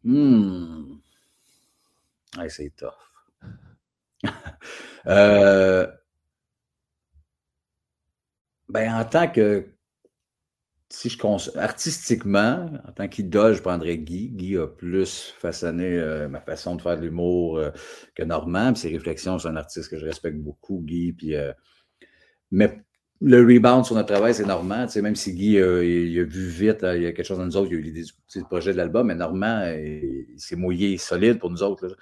Hmm. c'est tough. *laughs* euh... ben, en tant que si je artistiquement, en tant qu'idole, je prendrais Guy. Guy a plus façonné euh, ma façon de faire de l'humour euh, que Normand. ses réflexions, c'est un artiste que je respecte beaucoup, Guy. Puis, euh, mais le rebound sur notre travail, c'est Normand. même si Guy il, a vu vite, il y a quelque chose dans nous autres, il a eu l'idée du, projet de l'album, mais Normand, il, s'est mouillé solide pour nous autres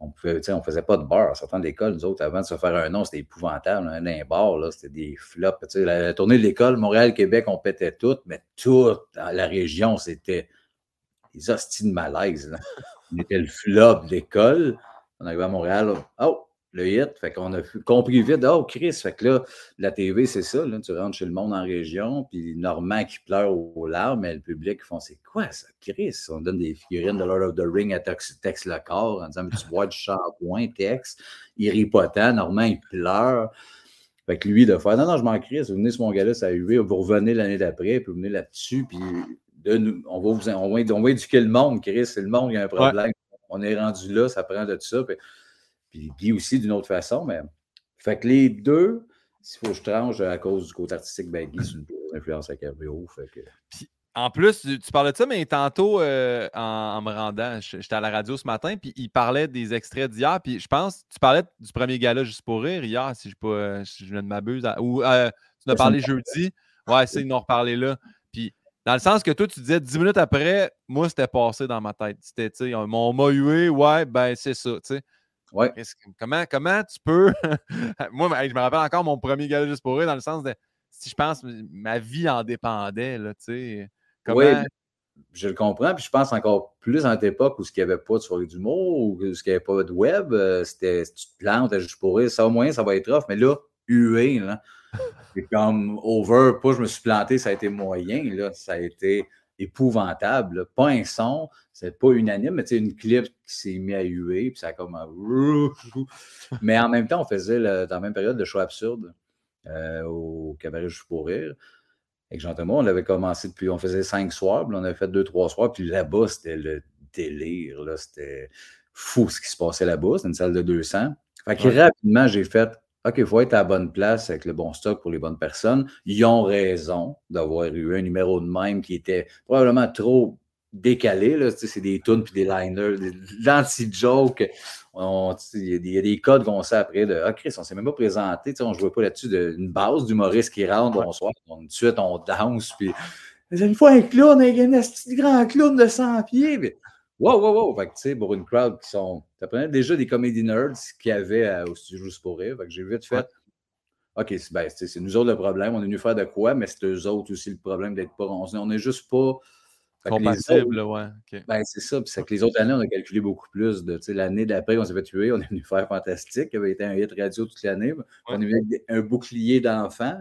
on ne faisait pas de bar. À certaines d'école, nous autres, avant de se faire un nom, c'était épouvantable. Un, un bar, c'était des flops. La, tournée de l'école, Montréal, Québec, on pétait tout, mais toute la région, c'était des hosties de malaise. On était le flop de l'école. On arrivait à Montréal, oh, le hit. Fait qu'on a compris vite, oh Chris, fait que là, la TV, c'est ça, là, tu rentres chez le monde en région, puis Normand qui pleure aux larmes, mais le public font c'est quoi ça, Chris? On donne des figurines de Lord of the Ring à Tex, le corps en disant mais tu bois du shampoing, Tex, il rit pas tant, Normand il pleure. Fait que lui, de faire non, non, je m'en crie, vous venez sur mon gars-là, ça a eu, vous revenez l'année d'après, puis vous venez là-dessus, puis de nous, on, va vous, on, va, on va éduquer le monde, Chris, c'est le monde qui a un problème. On est rendu là, ça prend de tout ça. Puis, puis Guy aussi d'une autre façon, mais. Fait que les deux, s'il faut que je tranche à cause du côté artistique, ben Guy, c'est une influence. Fait que... Puis, en plus, tu, parlais de ça, mais tantôt, euh, en, me rendant, j'étais à la radio ce matin, puis il parlait des extraits d'hier. Puis je pense, tu parlais du premier gala juste pour rire hier, si je, pas, si je ne m'abuse. Ou euh, tu en as parlé jeudi. Ouais, c'est, ils nous reparlé là. Puis dans le sens que toi, tu disais dix minutes après, moi, c'était passé dans ma tête. C'était, tu sais, on m'a hué, ouais, ben c'est ça, tu sais. Ouais. Comment, comment tu peux. *laughs* Moi, je me rappelle encore mon premier gala juste pour dans le sens de si je pense ma vie en dépendait, là, tu sais. Comment... Oui, je le comprends. Puis je pense encore plus en notre époque où il n'y avait pas de soirée d'humour, ou où il n'y avait pas de web, euh, c'était si tu te plantes juste pour ça au moins, ça va être off. Mais là, hué, là. C'est comme over, pas je me suis planté, ça a été moyen, là. Ça a été épouvantable. Pas un son, c'est pas unanime, mais une clip qui s'est mis à huer, puis ça a comme *laughs* Mais en même temps, on faisait dans la même période de show absurde euh, au Cabaret Juste pour rire. Avec Jean-Thomas, on avait commencé depuis, on faisait cinq soirs, puis on avait fait deux, trois soirs, puis là-bas, c'était le délire, là, c'était fou ce qui se passait là-bas, c'était une salle de 200. Fait que rapidement, j'ai fait OK, il faut être à la bonne place avec le bon stock pour les bonnes personnes. Ils ont raison d'avoir eu un numéro de même qui était probablement trop décalé. C'est des tunes puis des liners, l'anti-joke. Il y, a des codes qu'on sait après de Ah, Chris, on ne s'est même pas présenté. On ne jouait pas là-dessus d'une base d'humoriste qui rentre, bonsoir. On, tout de suite, on danse. Puis, une fois un clown, un petit grand clown de 100 pieds. Wow, wow, wow. Fait que, tu sais, pour une crowd qui sont. Ça prenait déjà des comédie nerds qu'il y avait au studio Juste pour rire. Fait que j'ai vite fait. OK, ben, c'est nous autres le problème. On est venu faire de quoi, mais c'est eux autres aussi le problème d'être pas. On n'est juste pas. Compatible, ouais. Ben, c'est ça. Puis c'est que les autres années, on a calculé beaucoup plus. De, l'année d'après, on s'est fait tuer. On est venu faire Fantastique, qui avait été un hit radio toute l'année. On avait un bouclier d'enfants.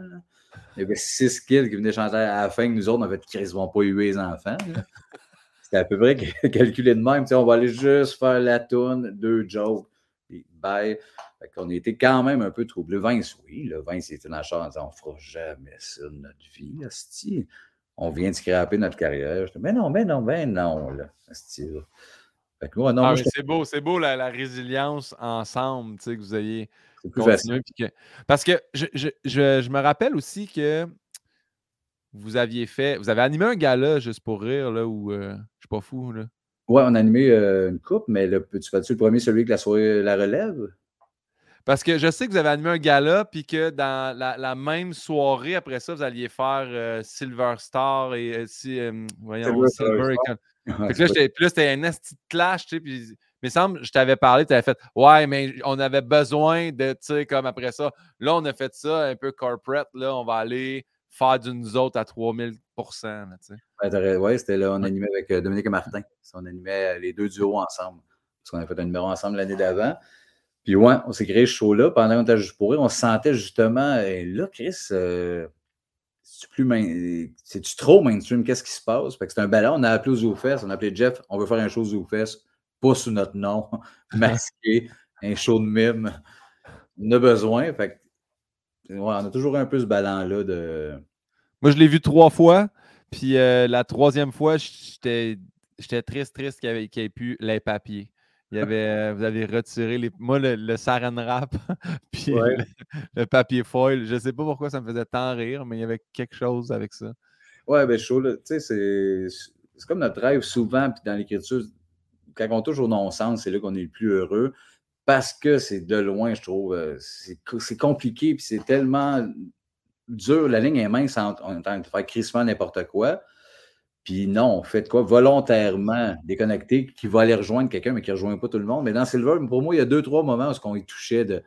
Il y avait six kids qui venaient chanter à la fin que nous autres, on avait Chris, ils vont pas eu les enfants. *laughs* C'est à peu près *laughs* calculé de même. on va aller juste faire la toune, deux jokes, puis bye. Fait qu'on était quand même un peu troublé. Vince, oui, le Vince était dans la chambre en disant on fera jamais ça de notre vie, asti. On vient de scraper notre carrière. mais non, mais non, mais non, là, asti. ah, c'est beau, c'est beau la, résilience ensemble, tu sais, que vous ayez continué. Que... Parce que je, je, je, me rappelle aussi que vous aviez fait. Vous avez animé un gala juste pour rire, là, ou je suis pas fou, là? Ouais, on a animé une coupe, mais le, tu fais-tu le premier, celui avec la soirée La Relève? Parce que je sais que vous avez animé un gala, puis que dans la, même soirée, après ça, vous alliez faire Silver Star et si, voyons, Silver. *laughs* Puis là, c'était un esti clash, tu sais, puis mais semble, je t'avais parlé, tu avais fait Ouais, mais on avait besoin de, tu sais, comme après ça. Là, on a fait ça un peu corporate. Là, on va aller faire d'une autre à 3000 tu sais. Ouais, c'était là, on animait avec euh, Dominique et Martin. On animait les deux duos ensemble. Parce qu'on a fait un numéro ensemble l'année d'avant. Puis ouais, on s'est créé ce show-là. Pendant qu'on était juste pour on se sentait justement, et là, Chris, euh, c'est-tu plus c'est-tu trop mainstream? Qu'est-ce qui se passe? Fait que c'est un ballon, on a appelé aux ZooFest, on a appelé Jeff, on veut faire un show ZooFest pas sous notre nom, *laughs* masqué, un show de mime. On a besoin. Fait on a toujours un peu ce ballon-là de. Moi, je l'ai vu trois fois. Puis euh, la troisième fois, j'étais triste, triste qu'il n'y ait, plus les papiers. Il y *laughs* avait, euh, vous avez retiré les, moi le, le saran wrap, *laughs* puis le, papier foil. Je ne sais pas pourquoi ça me faisait tant rire, mais il y avait quelque chose avec ça. Ouais, ben chaud, tu sais, c'est comme notre rêve souvent, puis dans l'écriture, quand on touche au non-sens, c'est là qu'on est le plus heureux parce que c'est de loin, je trouve, euh, c'est compliqué, puis c'est tellement dur. La ligne est mince en, en train de faire crissement n'importe quoi. Puis non, faites quoi? Volontairement déconnecté, qui va aller rejoindre quelqu'un, mais qui ne rejoint pas tout le monde. Mais dans Silver, pour moi, il y a deux, trois moments où on y touchait de.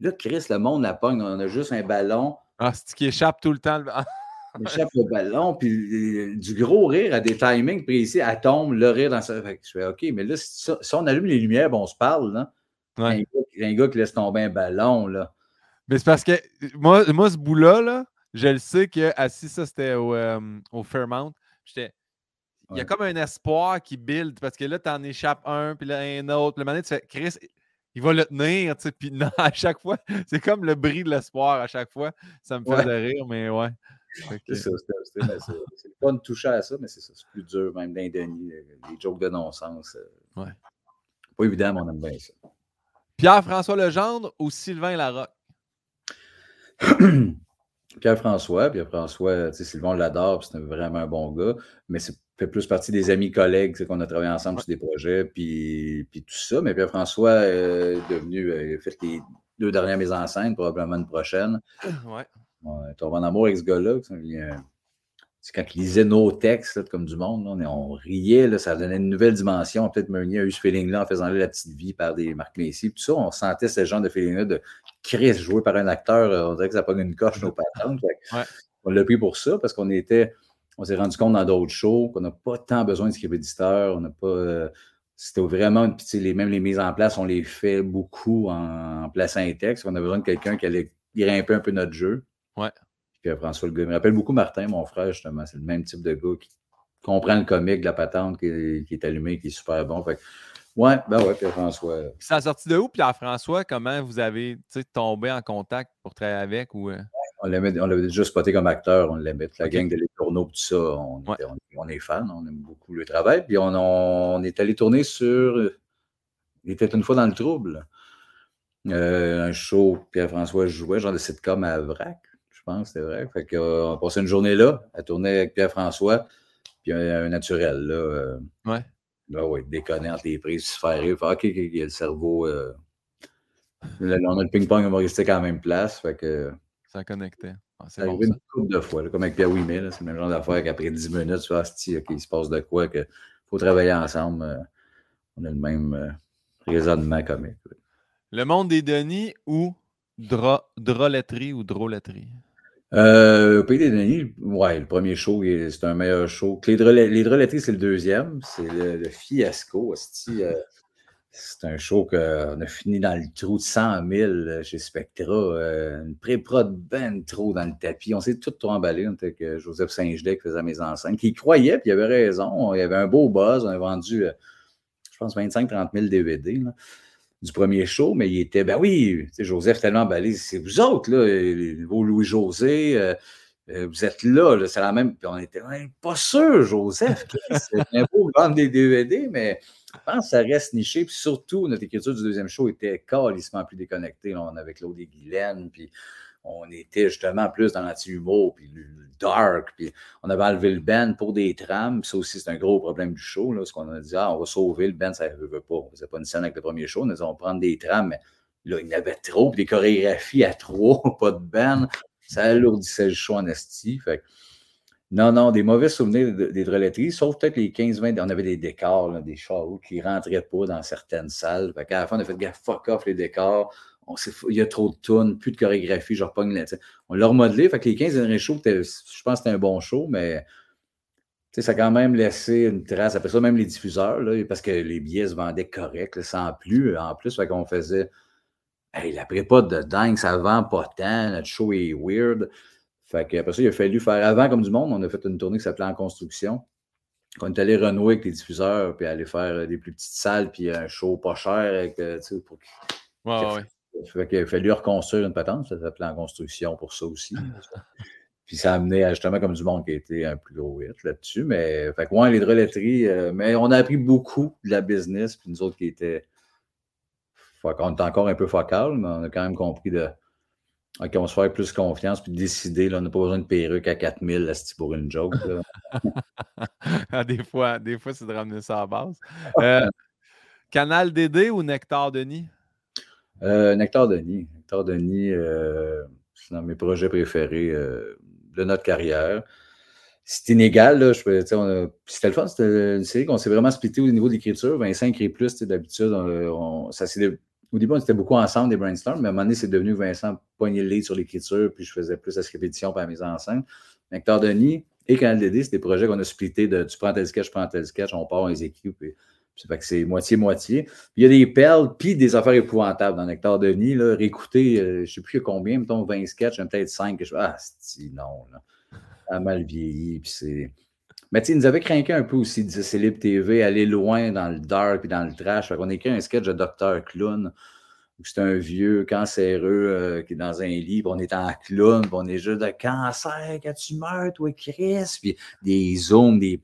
Là, Chris, le monde la pogne, on a juste un ballon. Ah, c'est qui échappe tout le temps. *laughs* échappe le ballon, puis du gros rire à des timings précis, elle tombe, le rire dans sa. Fait je fais OK, mais là, si, on allume les lumières, bon, on se parle, là. Un, gars, qui laisse tomber un ballon, là. Mais c'est parce que moi, moi ce bout-là, là, je le sais que assis, ça, c'était au, euh, au, Fairmount. J'étais. Il y a comme un espoir qui build parce que là, tu en échappes un, puis là, un autre. Le moment, tu fais Chris, il va le tenir, tu sais. Puis non, *laughs* à chaque fois, c'est comme le bris de l'espoir à chaque fois. Ça me fait rire, mais ouais. C'est ça, c'est pas de toucher à ça, mais c'est ça, c'est plus dur, même d'un Denis, les jokes de non-sens. Euh. Ouais. Pas évident, mais on aime bien ça. Pierre-François Legendre ou Sylvain Larocque? *clears throat* Pierre-François, Pierre-François, Sylvain l'adore, c'est vraiment un bon gars, mais c'est fait plus partie des amis collègues qu'on a travaillé ensemble sur des projets, puis, puis tout ça. Mais Pierre-François est devenu, euh, il a fait les deux dernières mises en scène, probablement une prochaine. Ouais. Ouais, en amour avec ce gars-là. C'est quand il lisait nos textes, comme du monde, on, riait, là, ça donnait une nouvelle dimension. Peut-être Meunier a eu ce feeling-là en faisant la petite vie par des Marc Messi. Puis ça, on sentait ce genre de feeling-là de Chris joué par un acteur. Euh, on dirait que ça pogne une coche nos patentes. On l'a pris pour ça parce qu'on était, on s'est rendu compte dans d'autres shows qu'on n'a pas tant besoin de script éditeur. On n'a pas. Euh, c'était vraiment, les, même les mises en place, on les fait beaucoup en, en plaçant un texte. On a besoin de quelqu'un qui allait grimper un peu notre jeu. Ouais. Puis François le gars. Il me rappelle beaucoup Martin, mon frère, justement. C'est le même type de gars qui comprend le comique de la patente, qui, est allumé, qui est super bon. Fait ouais, ben ouais, Pierre-François. Ça a sorti de où, Pierre-François? Comment vous avez tombé en contact pour travailler avec? Ou... Euh? On l'avait déjà spoté comme acteur, on l'aimait. La gang de les tourneaux, tout ça, on, on, est fans, on aime beaucoup le travail. Puis on, est allé tourner sur. Il était une fois dans le trouble. Euh, un show, Pierre-François jouait, genre de sitcom à Vrac pense, c'est vrai. Fait qu'on euh, passait une journée là, à tourner avec Pierre-François, puis un, naturel, là. Euh, ouais. Là, oui, déconner entre les prises, se faire rire. OK, il y a le cerveau. Euh, là, on a le ping-pong humoristique à la même place. Fait que. Ça connectait. Ah, c'est bon, une couple de fois, comme avec Pierre Ouimet, c'est le même genre d'affaire qu'après 10 minutes, tu vois, il se passe de quoi, qu'il faut travailler ensemble. on a le même raisonnement comique. Le monde des Denis ou drôleterie ou drôleterie? Euh, au Pays des Denis, ouais, le premier show, c'est un meilleur show. Les, c'est le deuxième. C'est le, fiasco. Euh, c'est un show qu'on a fini dans le trou de 100 000 chez Spectra. Euh, une pré-prod ben trop dans le tapis. On s'est tout emballé. Avec Joseph Saint-Gelais qui faisait mes enceintes, qui croyait, puis il avait raison. Il y avait un beau buzz. On a vendu, je pense, 25-30 000 DVD. Du premier show, mais il était, ben oui, Joseph tellement emballé, c'est vous autres, là, vos Louis-José, euh, euh, vous êtes là, c'est la même. Puis on était pas sûr, Joseph, c'est un beau vendre des DVD, mais je pense que ça reste niché. Puis surtout, notre écriture du deuxième show était calissement plus déconnectée. on avait Claude et Guylaine, puis on était justement plus dans l'anti-humour, puis le dark, puis on avait enlevé le band pour des trames. Ça aussi, c'est un gros problème du show. Là, parce qu'on a dit, ah, on va sauver le band, ça ne veut pas. On faisait pas une scène avec le premier show, on a dit, on va prendre des trames, mais là, il y en avait trop, puis des chorégraphies à trois, *laughs* pas de band. Ça alourdissait le show en esti. Non, non, des mauvais souvenirs des droleteries, sauf peut-être les 15-20, on avait des décors, des chars qui rentraient pas dans certaines salles. Qu'à la fin, on a fait gaffe, fuck off les décors. On il y a trop de tunes, plus de chorégraphie, je repogne là. On l'a remodelé. Fait que les 15 derniers shows, je pense que c'était un bon show, mais ça a quand même laissé une trace. Après ça, même les diffuseurs, là, parce que les billets se vendaient correct, sans plus. En plus, fait qu'on faisait. Hey, la prépa de dingue, ça vend pas tant, notre show est weird. Fait qu'après ça, il a fallu faire avant comme du monde. On a fait une tournée qui s'appelait En construction. On est allé renouer avec les diffuseurs, puis aller faire euh, des plus petites salles, puis un show pas cher. Avec, euh, pour... ouais, ouais. Fait qu'il a fallu reconstruire une patente, ça s'appelait En construction pour ça aussi. *laughs* puis ça a amené à justement comme du monde qui a été un plus gros hit là-dessus. Mais fait que, ouais, les droletteries, euh, mais on a appris beaucoup de la business, puis nous autres qui étaient. On était encore un peu focal, mais on a quand même compris de OK, on se faire plus confiance puis décider. Là, on n'a pas besoin de perruque à 4000 pour une joke. *laughs* Ah, des fois, des fois c'est de ramener ça à base. Euh, *laughs* Canal DD ou Nectar Denis? Euh, Nectar Denis. Nectar Denis, euh, c'est dans mes projets préférés de notre carrière. C'est inégal. Là, c'était le fun. C'était une série qu'on s'est vraiment splitté au niveau de l'écriture. Vincent écrit plus d'habitude. ça s'est au début, on était beaucoup ensemble des brainstorms, mais à un moment donné, c'est devenu Vincent poignet le sur l'écriture, puis je faisais plus la répétition par la mise en scène. Nectar Denis et Canal DD, c'est des projets qu'on a splittés de tu prends tel sketch, je prends tel sketch, on part, on les équipe. Fait que c'est moitié-moitié. Il y a des perles, puis des affaires épouvantables dans Nectar Denis. Là, réécouter, euh, je ne sais plus combien, mettons 20 sketchs, peut-être 5. Je, ah, c'est non, là. Ça a mal vieilli, puis c'est. Mais tu ils nous avaient craqué un peu aussi, disait Célib TV, aller loin dans le dark et dans le trash. Fait qu'on écrit un sketch de Docteur Clown où c'est un vieux cancéreux euh, qui est dans un lit, on est en clown, on est juste de cancer, quand tu meurs, toi, Chris, puis des zooms, des.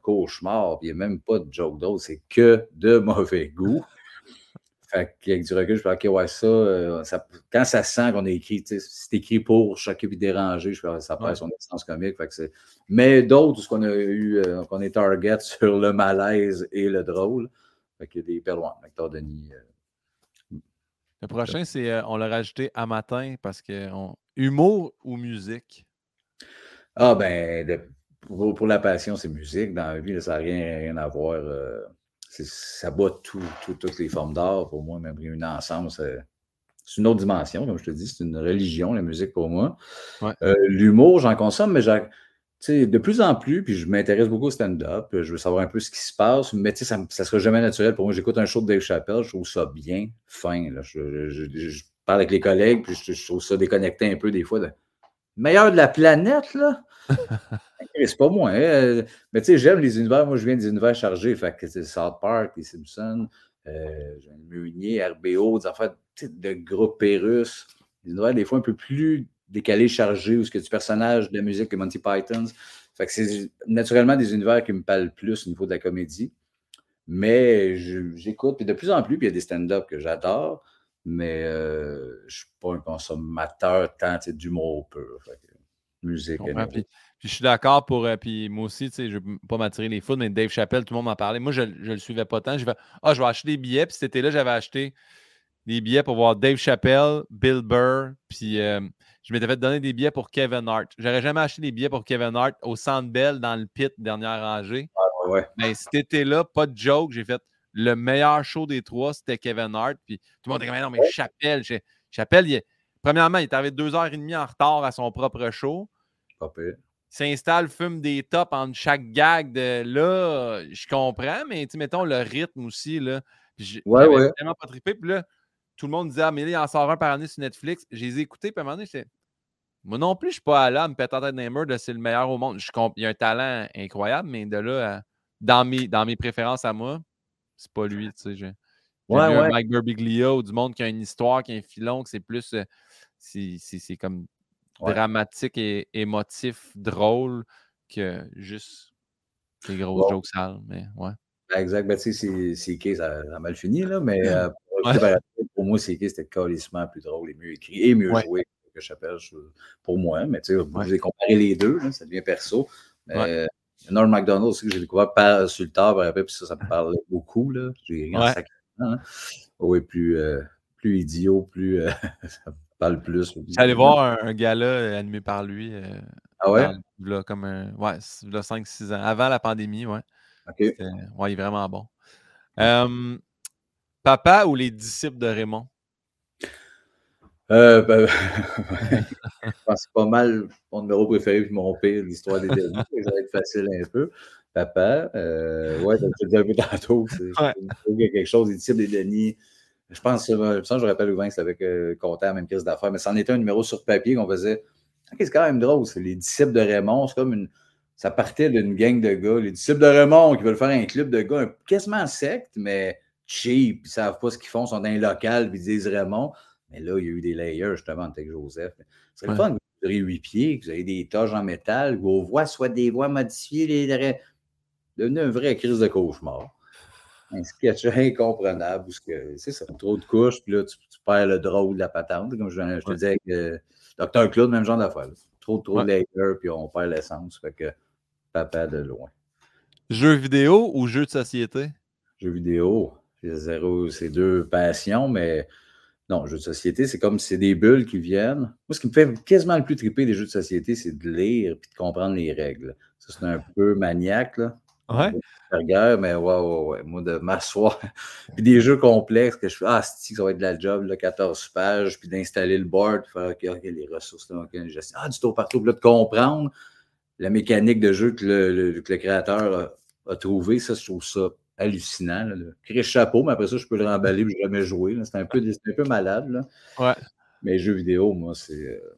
Cauchemar, puis il n'y a même pas de joke d'autre, c'est que de *laughs* mauvais goût. Fait qu'avec du recul, je fais, OK, ouais, ça, euh, ça quand ça sent qu'on est écrit, c'est écrit pour choquer et déranger, je fais, ça perd son essence comique. Fait que Mais d'autres, ce qu'on a eu, euh, qu'on est target *laughs* sur le malaise et le drôle. Fait qu'il y a des perloins. Denis. Euh, le prochain, c'est, on l'a rajouté à matin parce que humour ou musique? Ah, ben, pour, la passion, c'est musique. Dans la vie, ça n'a rien, rien, à voir ça bat toutes les formes d'art pour moi, même une ensemble, c'est une autre dimension, comme je te dis, c'est une religion, la musique pour moi. Euh, l'humour, j'en consomme, mais de plus en plus, puis je m'intéresse beaucoup au stand-up, je veux savoir un peu ce qui se passe, mais ça ne sera jamais naturel pour moi. J'écoute un show de Dave Chappelle, je trouve ça bien fin. Je, parle avec les collègues, puis je, trouve ça déconnecté un peu des fois. De... Meilleur de la planète, là? *laughs* c'est pas moi. Hein, mais tu sais, j'aime les univers. Moi, je viens des univers chargés. Fait que c'est South Park, les Simpsons, euh, Meunier, RBO, des affaires de groupe Pérus. Des univers, des fois, un peu plus décalés, chargés, ou ce que du personnage de la musique que Monty Python. Fait que c'est naturellement des univers qui me parlent plus au niveau de la comédie. Mais j'écoute, puis de plus en plus, puis il y a des stand-up que j'adore, mais euh, je ne suis pas un consommateur tant d'humour pur. Fait musique. Puis, je suis d'accord pour. Euh, puis moi aussi, tu sais, je ne veux pas m'attirer les fous, mais Dave Chappelle, tout le monde m'en parlait. Moi, je ne le suivais pas tant. Je vais, ah, je vais acheter des billets. Puis cet été-là, j'avais acheté des billets pour voir Dave Chappelle, Bill Burr, puis euh, je m'étais fait donner des billets pour Kevin Hart. J'aurais jamais acheté des billets pour Kevin Hart au Centre Bell dans le pit dernière rangée. Mais cet été-là, pas de joke, j'ai fait le meilleur show des trois, c'était Kevin Hart. Puis tout le monde était comme, non, mais Chappelle, Chappelle, il, premièrement, il est arrivé deux heures et demie en retard à son propre show. Pas S'installe, fume des tops entre chaque gag de là, je comprends, mais mettons le rythme aussi. Là, ouais, ouais. tellement pas trippé. Puis là, tout le monde disait, ah, mais il en sort un par année sur Netflix. J'ai les écoutés, puis à un moment donné, moi non plus, je suis pas à là me péter tête de c'est le meilleur au monde. Je il y a un talent incroyable, mais de là, dans, mes, dans mes préférences à moi, c'est pas lui. Tu sais, ouais, ouais. Mike Burbiglio, du monde qui a une histoire, qui a un filon, que c'est plus. Euh, c'est comme dramatique et émotif, drôle, que juste des grosses jokes sales. Mais ouais. Ben, exact. Ben, tu sais, c'est ça, ça a mal fini, là, mais euh, pour, moi, c'est c'était carrément plus drôle et mieux écrit et mieux joué que j'appelle pour moi. Mais tu sais, vous avez comparé les deux, ça devient perso. Mais, Norm McDonald aussi, que j'ai découvert par, sur le tard, puis ça, ça me *laughs* parlait beaucoup. J'ai rien sacrément. Hein. Oui, plus, euh, plus idiot, plus euh, *laughs* ça parle plus. J'allais voir un, gars-là euh, animé par lui. ah ouais? là, comme un, ouais, 5-6 ans. Avant la pandémie, ouais. OK. Ouais, il est vraiment bon. papa ou les disciples de Raymond? Euh, ben, *laughs* je *laughs* pense c'est pas mal mon numéro préféré puis mon pire, l'histoire des Denis. ça va être facile un peu. Papa, euh, ouais, tu dit un peu tantôt, c'est y a quelque chose, des disciples des Denis. Je pense, je pense, je rappelle Louvain, c'est avec euh, Compteur, même crise d'affaires, mais c'en était un numéro sur papier qu'on faisait. c'est quand même drôle, c'est les disciples de Raymond, c'est comme une. Ça partait d'une gang de gars, les disciples de Raymond qui veulent faire un club de gars quasiment secte, mais cheap, ils savent pas ce qu'ils font, ils sont dans un local, puis ils disent Raymond. Mais là, il y a eu des layers justement avec Joseph. C'est le fun que vous aurez huit pieds, que vous avez des toges en métal, que vos voix soient des voix modifiées. Les... Devenu un vrai crise de cauchemar. Un sketch incomprenable. C'est ça, trop de couches, puis là, tu, perds le drôle de la patente. Comme je, te disais avec euh, Dr. Claude, même genre d'affaire. Trop, trop de layers, puis on perd l'essence. Fait que papa de loin. Jeux vidéo ou jeux de société? Jeux vidéo. C'est deux passions, mais non, jeux de société, c'est comme si c'est des bulles qui viennent. Moi, ce qui me fait quasiment le plus triper des jeux de société, c'est de lire et de comprendre les règles. Ça, c'est un peu maniaque, là. Ouais. mais ouais, ouais, ouais. Moi, de m'asseoir. *laughs* puis des jeux complexes que je fais, ah, c'est ça va être de la job, là, 14 pages, puis d'installer le board, faire, OK, OK, les ressources, là, OK, ah, du tour partout, puis là, de comprendre la mécanique de jeu que le, créateur a, a trouvé, ça, je trouve ça hallucinant. Là. chapeau, mais après ça, je peux le remballer, je n'ai jamais joué. C'est un, peu, un peu malade. Là. Ouais. Mais les jeux vidéo, moi, c'est euh,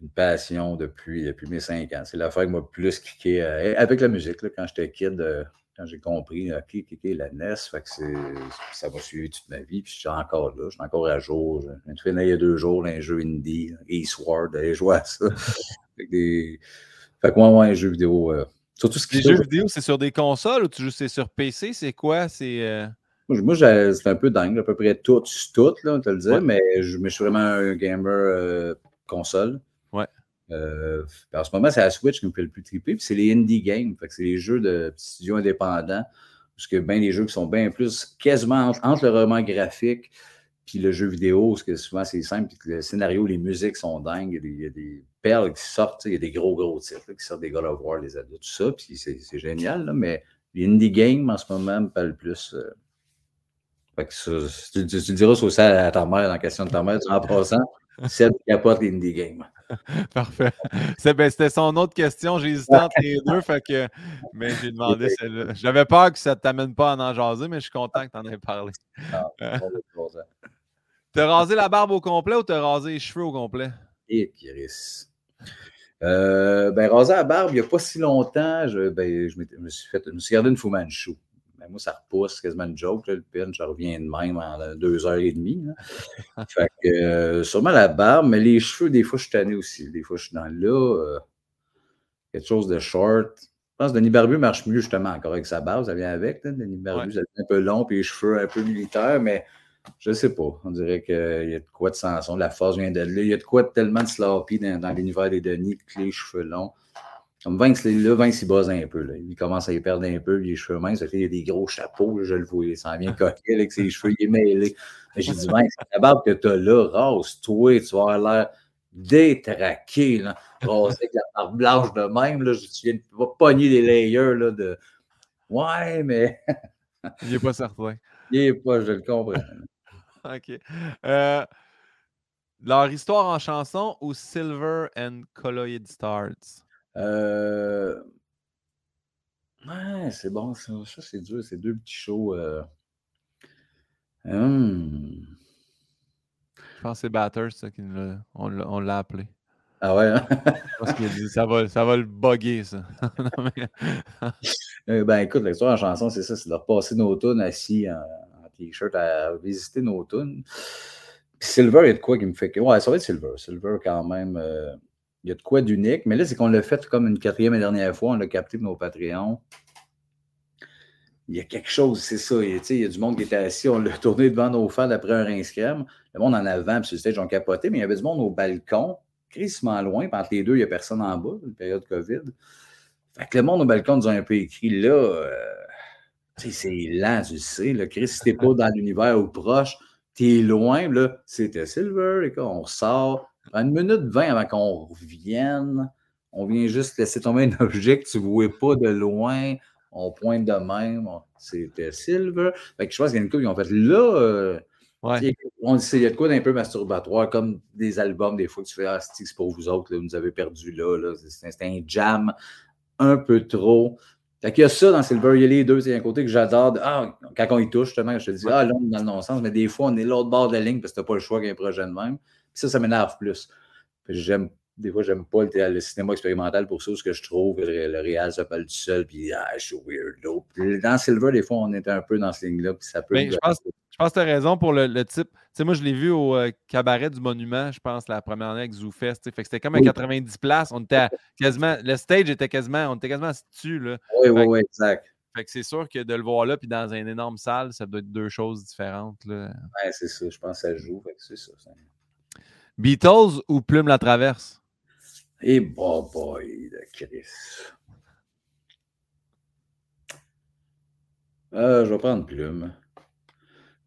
une passion depuis, depuis mes cinq ans. C'est l'affaire qui m'a plus kické euh, avec la musique. Là, quand j'étais kid, euh, quand j'ai compris, OK, kické la NES, fait que ça m'a suivi toute ma vie. Puis je suis encore là, je suis encore à jour. Je viens de il y a deux jours un jeu indie, Eastward, d'aller jouer à ça. *laughs* fait que, des... fait que moi, moi, un jeu vidéo les jeux vidéo, c'est sur des consoles ou tu joues c'est sur PC? C'est quoi? C'est. Euh? Moi, c'est un peu dingue, à peu près tout, tout, là, on te le dire, mais, je, suis vraiment un gamer euh, console. Euh, en ce moment, c'est la Switch qui me fait le plus triper, puis c'est les indie games, c'est les jeux de studios indépendants, parce que bien les jeux qui sont bien plus quasiment entre, le roman graphique puis le jeu vidéo, parce que souvent c'est simple, puis le scénario, les musiques sont dingues, il y a des, perles qui sortent, il y a des gros, gros titres qui sortent des God of War, les adultes, tout ça, puis c'est génial, mais les indie games en ce moment me parlent plus. Euh, fait que ça, tu, tu, diras ça à ta mère, dans la question de ta mère, en passant, *laughs* celle qui apporte les indie games. *laughs* Parfait. Ben, c'était son autre question. J'ai hésité entre les deux, fait que, mais j'ai *laughs* demandé celle-là. J'avais peur que ça ne t'amène pas à en jaser, mais je suis content que tu en aies parlé. Ah, *laughs* T'as rasé la barbe au complet ou t'as rasé les cheveux au complet? Et Piris. Euh, ben, rasé la barbe, il n'y a pas si longtemps, je, ben, je, me suis fait, je me suis gardé une Fu Manchu. Ben, moi, ça repousse, quasiment une joke, le pin, je reviens de même en deux heures et demie. *laughs* fait que, euh, sûrement la barbe, mais les cheveux, des fois, je suis tanné aussi. Des fois, je suis dans là, euh, quelque chose de short. Je pense que Denis Barbu marche mieux, justement, encore avec sa barbe, ça vient avec. Denis Barbu, ça devient un peu long, puis les cheveux un peu militaires, mais je sais pas. On dirait qu'il y a de quoi de Sanson. La force vient de là. Il y a de quoi de tellement de sloppy dans, l'univers des Denis, que les cheveux longs. Comme Vince, là, Vince, il bosse un peu. Là. Il commence à y perdre un peu, les cheveux minces. Il y a des gros chapeaux, je le vois. Il s'en vient coquet avec ses cheveux, il est mêlé. J'ai dit, *laughs* Vince, la barbe que tu as là, rase-toi, tu vas avoir l'air détraqué. Là. Rasé avec la barbe blanche de même. Là, tu viens de pogner des layers là, de. Ouais, mais. *laughs* il n'est pas certain. Il n'est pas, je le comprends. *laughs* OK. Euh, leur histoire en chanson ou Silver and Colloid Stars? Euh... Ouais, c'est bon, ça, ça c'est dur, c'est deux petits shows. Euh... Hum. Je pense que c'est Batters, ça, on l'a appelé. Ah ouais? Hein? Parce qu'il dit ça va, ça va le bugger, ça. *laughs* *laughs* Euh, ben écoute, l'histoire en chanson, c'est ça, c'est de repasser nos tunes assis en, t-shirt à visiter nos tunes. Silver, il y a de quoi qui me fait que. Ouais, ça va être Silver. Silver, quand même, euh, il y a de quoi d'unique. Mais là, c'est qu'on l'a fait comme une quatrième et dernière fois. On l'a capté pour nos Patreons. il y a quelque chose, c'est ça. Il, il y a du monde qui était assis, on l'a *laughs* tourné devant nos fans après un rince. Le monde en avant, puis sur le stage, capoté, mais il y avait du monde au balcon, crissement loin, puis entre les deux, il n'y a personne en bas, une période COVID. Fait que le monde au balcon nous a un peu écrit là, euh, c'est lent, tu sais. Là, Chris, si t'es pas dans l'univers ou proche, t'es loin, là, c'était Silver, et on sort. Une minute vingt avant qu'on revienne, on vient juste laisser tomber un *laughs* objet que tu ne vois pas de loin on pointe de même. C'était Silver. Fait que je pense qu'il y a une couple qui ont fait là. Euh, on dit il y a de quoi d'un peu masturbatoire, comme des albums, des fois que tu fais Ah, c'est pour vous autres, vous nous avez perdu là. là. C'était un jam un peu trop. Fait qu'il y a ça dans Silver, il y a les deux, c'est un côté que j'adore. Ah, quand on y touche, justement, je te dis, ah, là, on est dans le non-sens, mais des fois, on est l'autre bord de la ligne parce que tu n'as pas le choix qu'un projet de même. Puis ça, ça m'énerve plus. J'aime des fois, j'aime pas le, cinéma expérimental pour ça, parce que je trouve que le, le réal s'appelle tout seul, puis ah, je suis weirdo. dans Silver, des fois, on était un peu dans ce ligne-là, puis ça peut. je, pense, je pense que tu as raison pour le, type. Tu sais, moi, je l'ai vu au euh, cabaret du Monument, je pense, la première année avec ZooFest. Fait que c'était comme à 90 places. On était quasiment. Le stage était quasiment. On était quasiment dessus, là. Oui, oui, oui, exact. Fait que c'est sûr que de le voir là, puis dans une énorme salle, ça doit être deux choses différentes. Là. Ouais, c'est ça. Je pense que ça joue. Fait que c'est ça. Beatles ou Plume la Traverse? Et eh, bon boy de Chris. Euh, je vais prendre plume.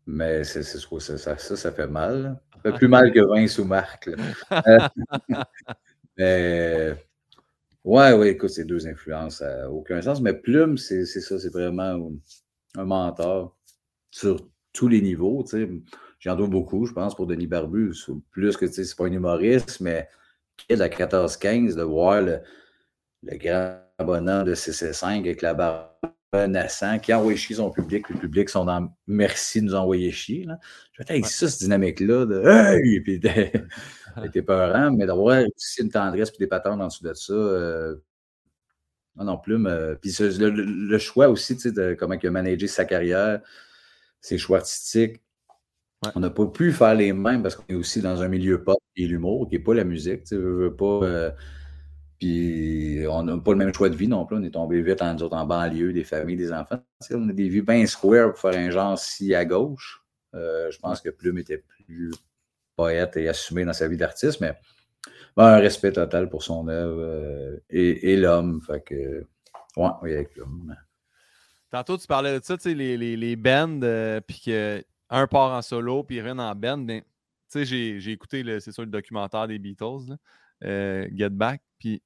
Mais c'est, ça, ça, ça, fait mal. Ça fait plus mal que 20 sous marque. mais ouais, ouais, écoute, ces deux influences, n'a aucun sens. Mais plume, c'est, ça, c'est vraiment un mentor sur tous les niveaux. J'en dois beaucoup, je pense, pour Denis Barbu. Plus que c'est pas un humoriste, mais kid à 14-15 de voir le, grand bonhomme de CC5 avec la barbe naissant qui envoie chier son public. Le public sont dans merci de nous envoyer chier. Là. Je vais ça, cette dynamique-là de Hey! Puis *laughs* t'es peurant, mais d'avoir aussi une tendresse et des patterns en dessous de ça. Euh, non, non, plus. Puis le, choix aussi, tu sais, de comment il a managé sa carrière, ses choix artistiques. On n'a pas pu faire les mêmes parce qu'on est aussi dans un milieu pop et l'humour, qui n'est pas la musique. Tu veux, pas. Euh, puis on n'a pas le même choix de vie non plus. On est tombé vite en, en banlieue, des familles, des enfants. on a des vues bien square pour faire un genre si à gauche. Euh, je pense que Plume était plus poète et assumé dans sa vie d'artiste, mais un respect total pour son œuvre euh, et, l'homme. Fait ouais, oui, avec Plume. Tantôt, tu parlais de ça, tu sais, les, les, les bands, puis que un part en solo, puis rien en band. Mais, tu sais, j'ai écouté, c'est sûr, le documentaire des Beatles, euh, Get Back. Puis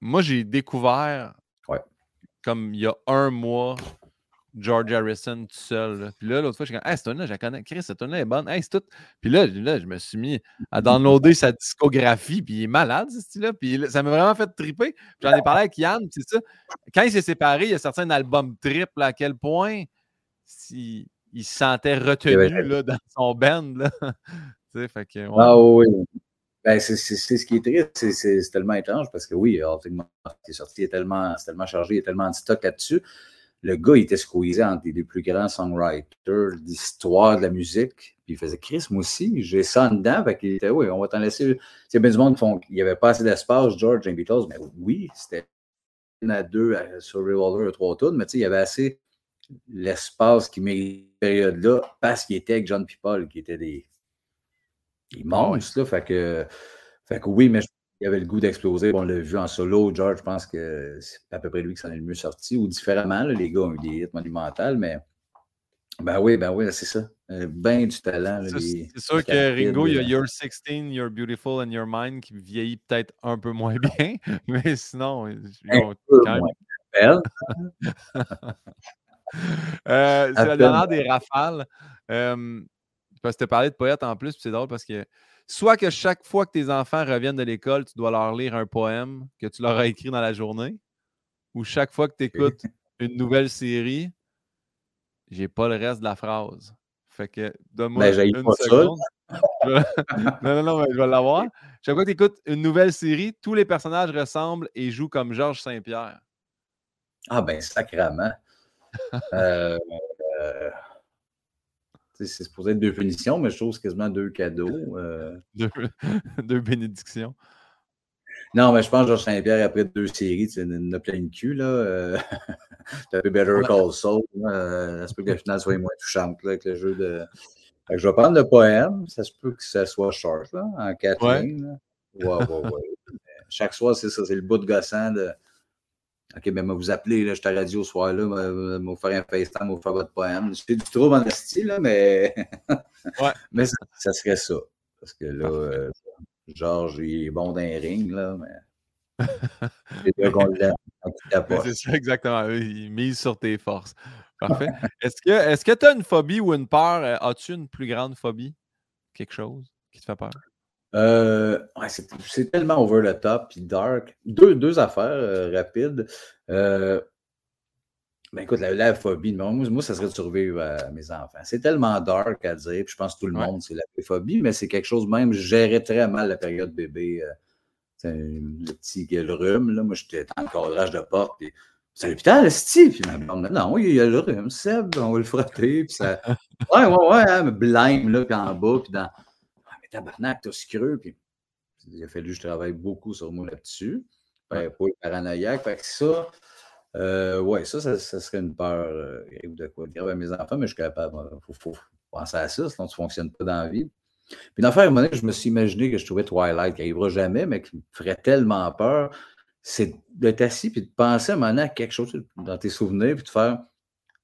moi, j'ai découvert, comme il y a un mois, George Harrison tout seul. Puis là, l'autre fois, je suis comme, hey, cette là je la connais. Chris, cette là est bonne. Hey, c'est tout. Puis là, là, je me suis mis à downloader sa discographie. Puis il est malade, ce style-là. Puis ça m'a vraiment fait triper. J'en ai parlé avec Yann. C'est ça. Quand il s'est séparé, il a sorti un album triple. À quel point si il se sentait retenu là, dans son band. Là. *laughs* fait que, Ah oui. Ben, c'est ce qui est triste, c'est tellement étrange parce que oui, qui est sorti, il est tellement, tellement chargé, il y a tellement de stock là-dessus. Le gars, il était squeezé entre les plus grands songwriters d'histoire de la musique. Puis il faisait Chris, moi aussi, j'ai ça en dedans. Fait qu'il était, oui, on va t'en laisser. A bien du monde qui font il n'y avait pas assez d'espace, George et Beatles, mais oui, c'était une à deux sur Revolver, trois tonnes, mais tu sais, il y avait assez l'espace qui met période-là parce qu'il était avec John People, qui étaient des, des monstres. Là, fait, que, fait que oui, mais il avait le goût d'exploser. On l'a vu en solo. George, je pense que c'est à peu près lui qui s'en est le mieux sorti, ou différemment. les gars ont eu des hits monumentaux, mais ben oui, ben oui, c'est ça. Euh, ben du talent. C'est sûr que Ringo, il y a You're 16, You're Beautiful and Your Mind qui vieillit peut-être un peu moins bien, *laughs* mais sinon, ils ont quand même. *laughs* *laughs* Euh, c'est la dernière des rafales. parce que tu parlé de poète en plus, c'est drôle parce que soit que chaque fois que tes enfants reviennent de l'école, tu dois leur lire un poème que tu leur as écrit dans la journée, ou chaque fois que tu écoutes une nouvelle série, j'ai pas le reste de la phrase. Fait que donne-moi ben, une seconde. *laughs* non, non, non, mais je vais l'avoir. Chaque fois que tu écoutes une nouvelle série, tous les personnages ressemblent et jouent comme Georges Saint-Pierre. Ah ben sacrément. Euh, euh, c'est supposé être deux punitions, mais je trouve quasiment deux cadeaux. Euh. *laughs* deux, bénédictions. Non, mais je pense que Georges Saint-Pierre, après deux séries, tu en as plein de cul, là. *laughs* Tu as Better Call Saul. Ça se peut que la finale soit moins touchante, là, avec le jeu de. je vais prendre le poème. Ça se peut que ça soit short, là, en quatre lignes. Ouais, ouais, ouais. *laughs* Chaque soir, c'est ça, c'est le bout de gossant de. OK, ben, vous appelez, là, je suis à la radio ce soir-là, vous faire un FaceTime, vous faire votre poème. C'est du trouble en style, là, mais. *laughs* ouais. mais ça, serait ça. Parce que là, euh, Georges, il est bon dans les rings, là, *laughs* mais. c'est ça, exactement. Il mise sur tes forces. Parfait. Est-ce que tu as une phobie ou une peur? Euh, as-tu une plus grande phobie? Quelque chose qui te fait peur? Euh, c'est tellement over the top puis dark. Deux, deux affaires euh, rapides. Euh, ben écoute, la, phobie, moi, moi, ça serait de survivre à mes enfants. C'est tellement dark à dire, puis je pense que tout le monde, c'est la phobie, mais c'est quelque chose même, je gérais très mal la période bébé. le petit le rhume, là, moi j'étais en cadrage de porte, puis c'est l'hôpital, c'est Puis ma non, il y a le rhume, Seb, on va le frotter, puis ça. *laughs* Ouais, ouais, ouais, hein, blême, là, puis en bas, puis dans tabarnak, t'as creux. Puis il a fallu que je travaille beaucoup sur moi là-dessus. Ben, pour le paranoïaque. Fait que ça, euh, ouais, ça, ça, serait une peur euh, de quoi dire à mes enfants, mais je suis capable. Il hein, faut, penser à ça, sinon tu ne fonctionnes pas dans la vie. Puis une affaire, à un je me suis imaginé que je trouvais Twilight qui n'arrivera jamais, mais qui me ferait tellement peur, c'est d'être assis puis de penser à un moment à quelque chose dans tes souvenirs, puis de faire.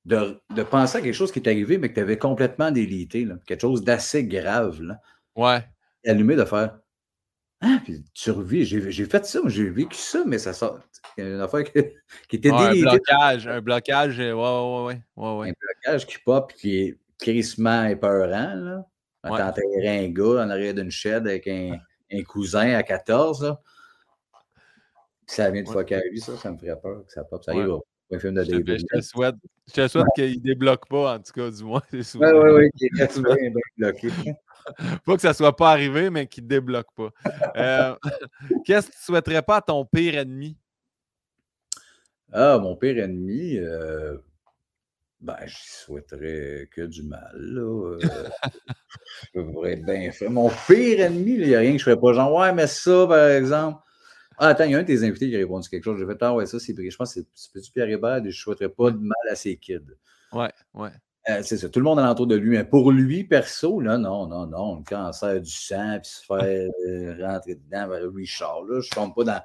De, de penser à quelque chose qui est arrivé, mais que tu avais complètement délité, là, quelque chose d'assez grave. Là. Ouais. allumé de faire Ah, puis tu revis. J'ai fait ça, j'ai vécu ça, mais ça sort. Une affaire *laughs* qui était ouais, Un blocage, un blocage, ouais, ouais, ouais, ouais, Un blocage qui pop, qui est crissement épeurant, là. Quand ouais. t'enterrais un gars en arrière d'une chaîne avec un, un, cousin à 14, là. ça vient de fois lui, ça, ça me ferait peur que ça pop. Ça arrive au un film de je, je, te souhaite, je te souhaite qu'il ne débloque pas, en tout cas, du moins. Oui, oui, oui, qu'il est bien bloqué. *laughs* pas que ça ne soit pas arrivé, mais qui ne débloque pas. Euh, *laughs* qu'est-ce que tu ne souhaiterais pas à ton pire ennemi? Ah, mon pire ennemi, euh, ben, je souhaiterais que du mal. Là. Euh, *laughs* je pourrais être bien fait. Mon pire ennemi, il n'y a rien que je ne ferais pas. Genre, ouais, mais ça, par exemple. Ah, attends, il y a un de tes invités qui a répondu quelque chose. J'ai fait, ah ouais, ça, c'est Je pense que c'est petit Pierre Hébert et je ne souhaiterais pas de mal à ses kids. Ouais, ouais. Euh, c'est ça, tout le monde alentour de lui. Mais pour lui, perso, là, non, non, non, le cancer du sang, puis se faire euh, rentrer dedans vers Richard, là, je ne tombe pas dans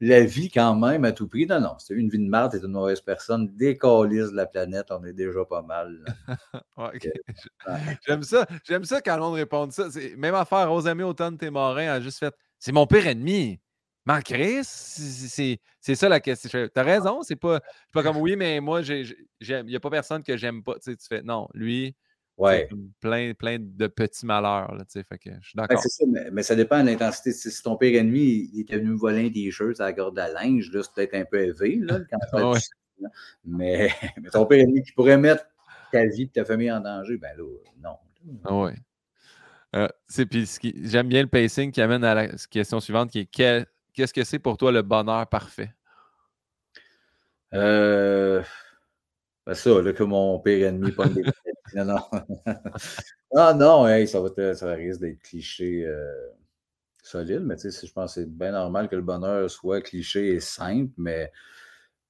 la vie quand même à tout prix. Non, non, c'est une vie de merde, t'es une mauvaise personne, décalise la planète, on est déjà pas mal. *laughs* *laughs* J'aime ça, j'aime ça quand le monde répond ça. Même affaire, Rosamie Automne Témorin a juste fait c'est mon pire ennemi. Mais Chris, c'est ça la question. Tu as raison, c'est pas, pas *laughs* comme oui, mais moi, il n'y a pas personne que j'aime pas. Tu, fais non, lui, ouais. plein, plein de petits malheurs. Là, fait que je suis d'accord. ça, mais, ça dépend de l'intensité. Si ton pire ennemi, il était venu voler un t-shirt à la corde à linge, là, c'est peut-être un peu élevé, là, quand *laughs* mais, *laughs* mais, ton pire ennemi qui pourrait mettre ta vie et ta famille en danger, ben là, non. Ah ouais. Euh, J'aime bien le pacing qui amène à la question suivante qui est quel, qu'est-ce que c'est pour toi le bonheur parfait? Euh, ben ça, là, que mon pire ennemi pas des *laughs* Non, non. *laughs* ah non, ça, va ça risque d'être cliché euh, solide, mais tu sais, je pense que c'est bien normal que le bonheur soit cliché et simple, mais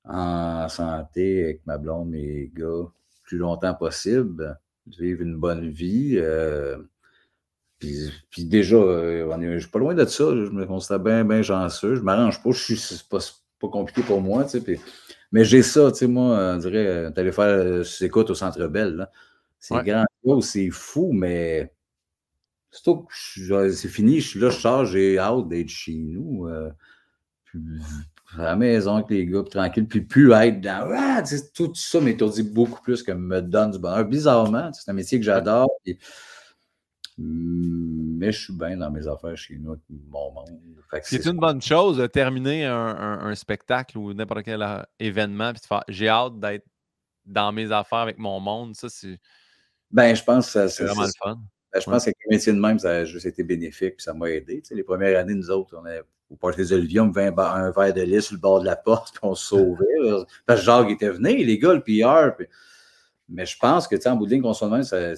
en santé, avec ma blonde, mes gars, plus longtemps possible, vivre une bonne vie. Euh, puis, déjà, euh, je ne suis pas loin de ça. Je me considère bien, bien chanceux. Je m'arrange pas. Je suis, pas, pas compliqué pour moi. Tu sais, mais j'ai ça, tu sais, moi, on dirait, euh, tu allais faire euh, écoutes au Centre Belle. C'est grand c'est fou, mais c'est fini. Je suis là, je sors, j'ai hâte d'être chez nous. à la maison avec les gars, tranquille, puis plus être dans. Ah, tout ça m'étourdit beaucoup plus que me donne du bonheur. Bizarrement, c'est un métier que j'adore. Mais je suis bien dans mes affaires chez nous, mon monde. C'est une bonne chose de terminer un, spectacle ou n'importe quel euh, événement puis de faire j'ai hâte d'être dans mes affaires avec mon monde. Ça, c'est. Ben, je pense que c'est vraiment le fun. Ben, je pense qu'avec le métier de même, ça a juste été bénéfique puis ça m'a aidé. les premières années, nous autres, on est au Parc des Oliviers, on me un verre de lait sur le bord de la porte, *laughs* puis on se sauvait. parce que Jacques était venu, les gars, le PR. Mais je pense que, en bout de ligne, qu'on soit même, ça,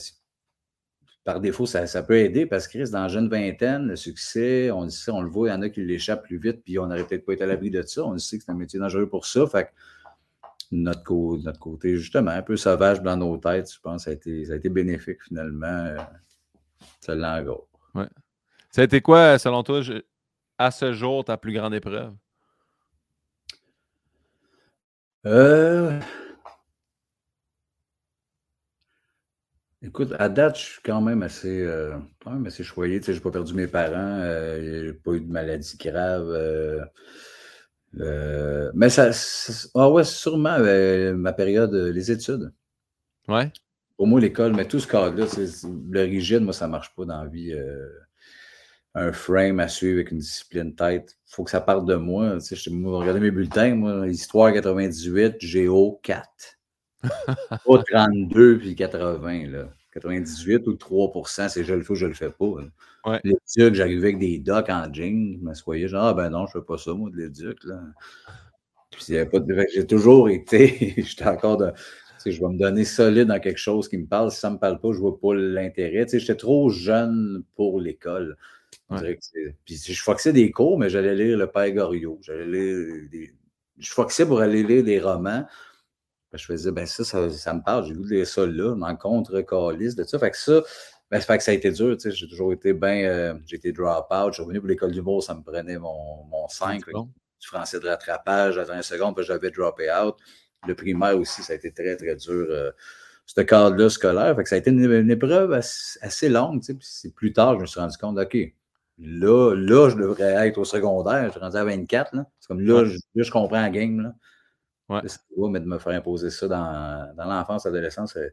par défaut, ça, peut aider parce que dans la jeune vingtaine, le succès, on sait, on le voit, il y en a qui l'échappent plus vite, puis on n'aurait peut-être pas été à l'abri de ça. On sait que c'est un métier dangereux pour ça. Fait que notre, notre côté, justement, un peu sauvage dans nos têtes, je pense, ça a été, ça a été bénéfique finalement. Euh, ça. Ouais. Ça a été quoi, selon toi, à ce jour, ta plus grande épreuve? Euh, Écoute, à date, je suis quand même assez, euh, quand même assez choyé. Tu sais, j'ai pas perdu mes parents, euh, j'ai pas eu de maladie grave. Euh, euh, mais ça, ah ouais, sûrement ma période, les études. Ouais. Pour moi, l'école, mais tout ce cadre-là, le rigide, moi, ça marche pas dans la vie. un frame à suivre avec une discipline tête. Il faut que ça parte de moi. Tu sais, je, regardez mes bulletins, moi, histoire 98, Géo 4. *laughs* Pas 32 puis 80, là. 98 ou 3% c'est je le fais ou je le fais pas. Ouais. L'éduc, j'arrivais avec des docks en jeans, je m'assoyais, genre, ah ben non, je fais pas ça, moi, de l'éduc, là. J'ai toujours été, *laughs* j'étais encore de. je vais me donner solide dans quelque chose qui me parle. Si ça ne me parle pas, je ne vois pas l'intérêt. J'étais trop jeune pour l'école. Puis je foxais des cours, mais j'allais lire Le Père Goriot. J'allais lire des... Je foxais pour aller lire des romans. Ben, je faisais, ben ça, ça, me parle, j'ai vu de ça là, en contre calice de ça. Fait que ça, ben, fait que ça a été dur, tu sais, j'ai toujours été bien, euh, j'ai été drop-out, je suis revenu pour l'école du d'humour, ça me prenait mon, mon 5, du français de rattrapage, à la dernière seconde, puis j'avais droppé out. Le primaire aussi, ça a été très, très dur, euh, ce cadre-là scolaire. Fait que ça a été une, épreuve assez, longue, tu sais, puis c'est plus tard, je me suis rendu compte, OK, là, là, je devrais être au secondaire, je suis rendu à 24, là. C'est comme là, je, là, je comprends la game, là. Ouais. mais de me faire imposer ça dans, dans l'enfance, l'adolescence, euh,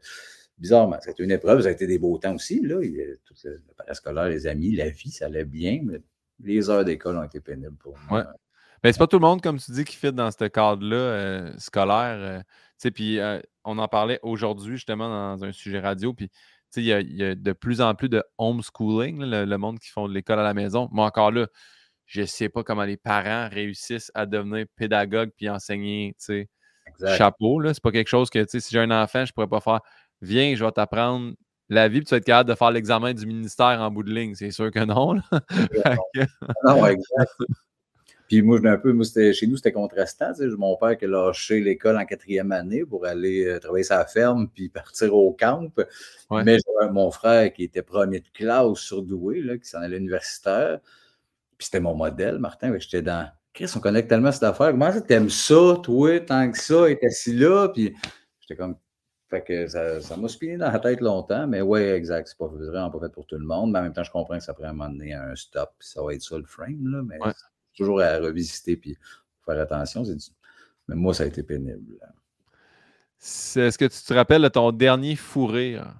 bizarrement, c'était une épreuve. Ça a été des beaux temps aussi. Là. Il y a tout le, parascolaire, les amis, la vie, ça allait bien, mais les heures d'école ont été pénibles pour moi. Ouais. Mais c'est pas tout le monde, comme tu dis, qui fit dans ce cadre-là euh, scolaire. Euh, puis on en parlait aujourd'hui, justement, dans un sujet radio. Puis il y, y, a de plus en plus de homeschooling, le, monde qui font de l'école à la maison. Moi, encore là, je ne sais pas comment les parents réussissent à devenir pédagogue puis enseigner, tu sais, chapeau. Ce n'est pas quelque chose que, tu sais, si j'ai un enfant, je ne pourrais pas faire. Viens, je vais t'apprendre la vie, puis tu vas être capable de faire l'examen du ministère en bout de ligne. C'est sûr que non. *laughs* non, exact. Puis moi, un peu, moi, chez nous, c'était contrastant. Tu sais, mon père qui a lâché l'école en quatrième année pour aller euh, travailler sa ferme puis partir au camp. Mais mon frère qui était premier de classe surdoué, là, qui s'en allait universitaire. Puis c'était mon modèle, Martin. J'étais dans. Chris, on connecte tellement cette affaire. Comment ça, t'aimes ça, toi, tant que ça, et assis là? Puis j'étais comme. Fait que ça, m'a spiné dans la tête longtemps, mais oui, exact. C'est pas vraiment pas fait pour tout le monde. Mais en même temps, je comprends que ça pourrait donné un stop, puis ça va être ça le frame, là. Mais toujours à revisiter, puis faire attention. Mais moi, ça a été pénible. Est-ce que tu te rappelles de ton dernier fou rire?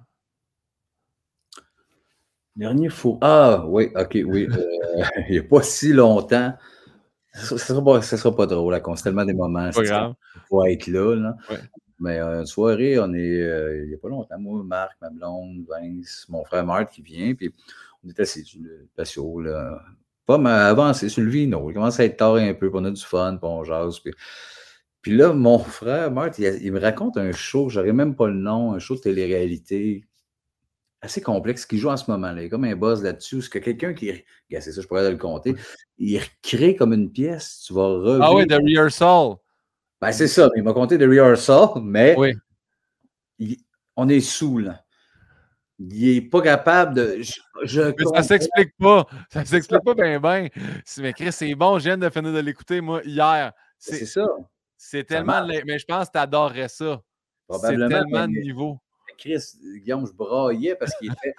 Dernier fou. Ah, oui, OK, oui. Euh, *laughs* il n'y a pas si longtemps. Ce ne sera, pas drôle, c'est tellement des moments. Pas grave. Il faut être là. Mais euh, une soirée, on est, euh, il n'y a pas longtemps, moi, Marc, ma blonde, Vince, mon frère Marc qui vient, puis on est assis sur le patio, là. Pas mal avancé sur le vino. Il commence à être tard un peu, puis on a du fun, puis on jase. Puis, puis là, mon frère Marc, il, il, me raconte un show, je n'aurais même pas le nom, un show de télé-réalité assez complexe qui joue en ce moment. Là. Il y a comme un buzz là-dessus. ce que quelqu'un qui. C'est ça, je pourrais le compter. Il recrée comme une pièce. Tu vas revenir. Ah oui, The Rehearsal. Ben, c'est ça. Il m'a compté The Rehearsal, mais on est sous, là. Il n'est pas capable de. Je, ça ne s'explique pas. Ça ne s'explique pas bien, bien. Mais Chris, c'est bon. Je viens de finir de l'écouter, moi, hier. C'est ça. C'est tellement. Mais je pense que tu adorerais ça. C'est tellement de niveau. Chris, Guillaume, je braillais parce qu'il était.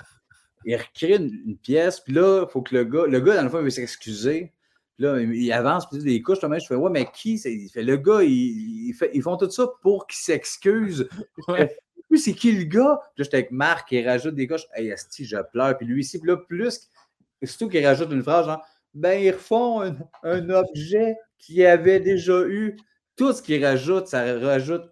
il recrée une, pièce, puis là, il faut que le gars. Le gars, dans le fond, il veut s'excuser. Puis là, il avance, puis des couches, je fais, ouais, mais qui Il fait, le gars, il, fait, ils font tout ça pour qu'il s'excuse. *laughs* Puis c'est qui le gars? Puis là, j'étais avec Marc, il rajoute des couches. Hey, Asti, je pleure. Puis lui ici, puis là, plus, surtout qu'il rajoute une phrase genre, ben, ils refont un, un objet qui avait déjà eu. Tout ce qu'il rajoute, ça rajoute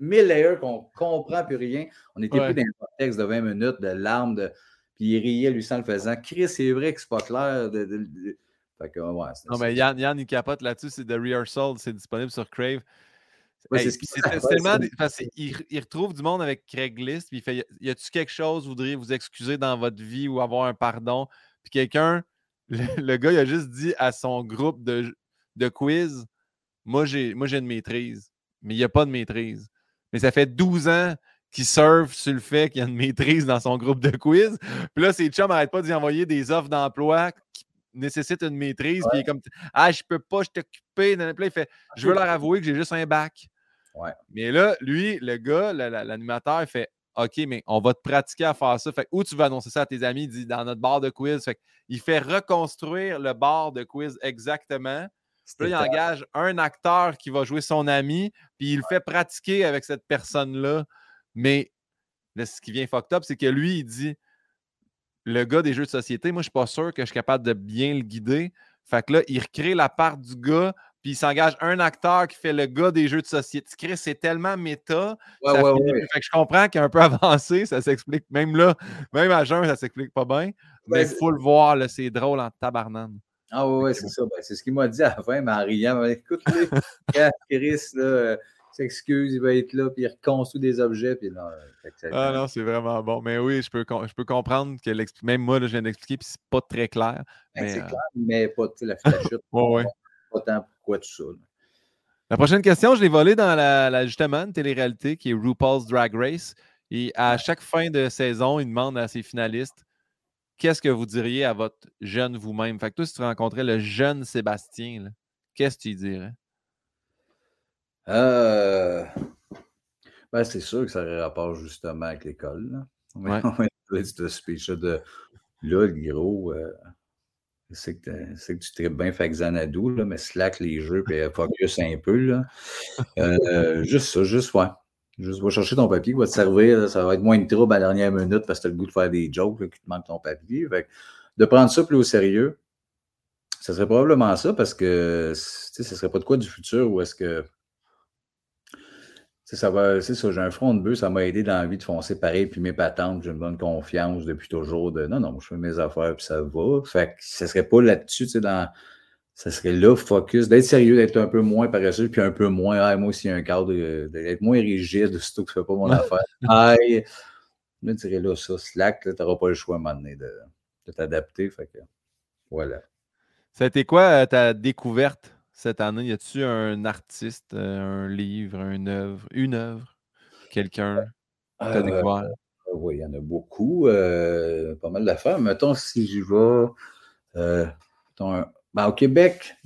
mille layers qu'on comprend plus rien. On était plus dans un contexte de 20 minutes de larmes, de... puis il riait, lui, sans le faisant. Chris, c'est vrai que c'est pas clair. De, Fait que, ouais, non, mais Yann, Yann, il capote là-dessus, c'est The Rehearsal, c'est disponible sur Crave. c'est tellement. il, retrouve du monde avec Craigslist, puis il fait Y a-tu quelque chose, vous voudriez vous excuser dans votre vie ou avoir un pardon? Puis quelqu'un, le, gars, il a juste dit à son groupe de, de quiz Moi, j'ai une maîtrise, mais il n'y a pas de maîtrise. Mais ça fait 12 ans qu'il surfe sur le fait qu'il y a une maîtrise dans son groupe de quiz. Puis là, ses chums n'arrêtent pas d'y envoyer des offres d'emploi qui nécessite une maîtrise. Puis il est comme Ah, je peux pas, je t'occuper. il fait Je veux leur *laughs* avouer que j'ai juste un bac. Mais là, lui, le gars, l'animateur, il fait OK, mais on va te pratiquer à faire ça. Fait où tu vas annoncer ça à tes amis? Il dit dans notre bar de quiz. Fait il fait reconstruire le bar de quiz exactement. Puis là, il engage un acteur qui va jouer son ami, puis il le fait pratiquer avec cette personne-là. Mais ce qui vient fucked up, c'est que lui, il dit le gars des jeux de société, moi, je ne suis pas sûr que je suis capable de bien le guider. Fait que là, il recrée la part du gars, puis il s'engage un acteur qui fait le gars des jeux de société. C'est tellement méta. Ouais, ouais, Fait que je comprends qu'il est un peu *laughs* avancé, ça s'explique. Même là, même à jeun, ça s'explique pas bien. mais il faut le voir, c'est drôle en tabarnane. Ah ouais, c'est ça. Ben, c'est ce qu'il m'a dit à la fin, mais en riant. Écoute, *laughs* Chris, là, s'excuse, il va être là, puis il reconstruit des objets. Puis là, ah non, c'est vraiment bon. Mais oui, je peux, je peux comprendre que même moi, je viens d'expliquer, puis c'est pas très clair. Ben, c'est euh clair, mais pas la flashette. *laughs* ouais, Pas tant pourquoi tout ça. La prochaine question, je l'ai volée dans la, justement une télé-réalité qui est RuPaul's Drag Race. Et à chaque fin de saison, il demande à ses finalistes qu'est-ce que vous diriez à votre jeune vous-même? Fait que toi, si tu rencontrais le jeune Sébastien, qu'est-ce que tu dirais? Euh, ben, c'est sûr que ça aurait rapport justement avec l'école. *laughs* Ouais. ce speech-là de là, le gros, euh, c'est que, que, tu tripes bien fait Xanadu, là, mais slack les jeux et euh, focus un peu. Là. Euh, juste ça, juste ouais. Juste va chercher ton papier qui va te servir. ça va être moins de trouble à la dernière minute parce que tu as le goût de faire des jokes qui te manque ton papier. de prendre ça plus au sérieux, ça serait probablement ça parce que ce ne serait pas de quoi du futur où est-ce que ça va, ça, j'ai un front de bœuf, ça m'a aidé dans la vie de foncer pareil, puis mes patentes, j'ai une bonne confiance depuis toujours de non, non, je fais mes affaires, puis ça va. Fait que ça serait pas là-dessus, tu sais, dans. Ça serait là, focus, d'être sérieux, d'être un peu moins paresseux, puis un peu moins, ah, moi aussi, un cadre, d'être moins rigide, surtout que je fais pas mon affaire. Aïe, je dirais là, ça, slack, tu n'auras pas le choix à un moment donné de, de t'adapter. Fait que, voilà. Ça a été quoi euh, ta découverte cette année? Y a-tu un artiste, euh, un livre, une œuvre, une œuvre, quelqu'un que tu as découvert? Euh, oui, il y en a beaucoup. Euh, pas mal d'affaires. Mettons, si j'y vais. Ben, au Québec,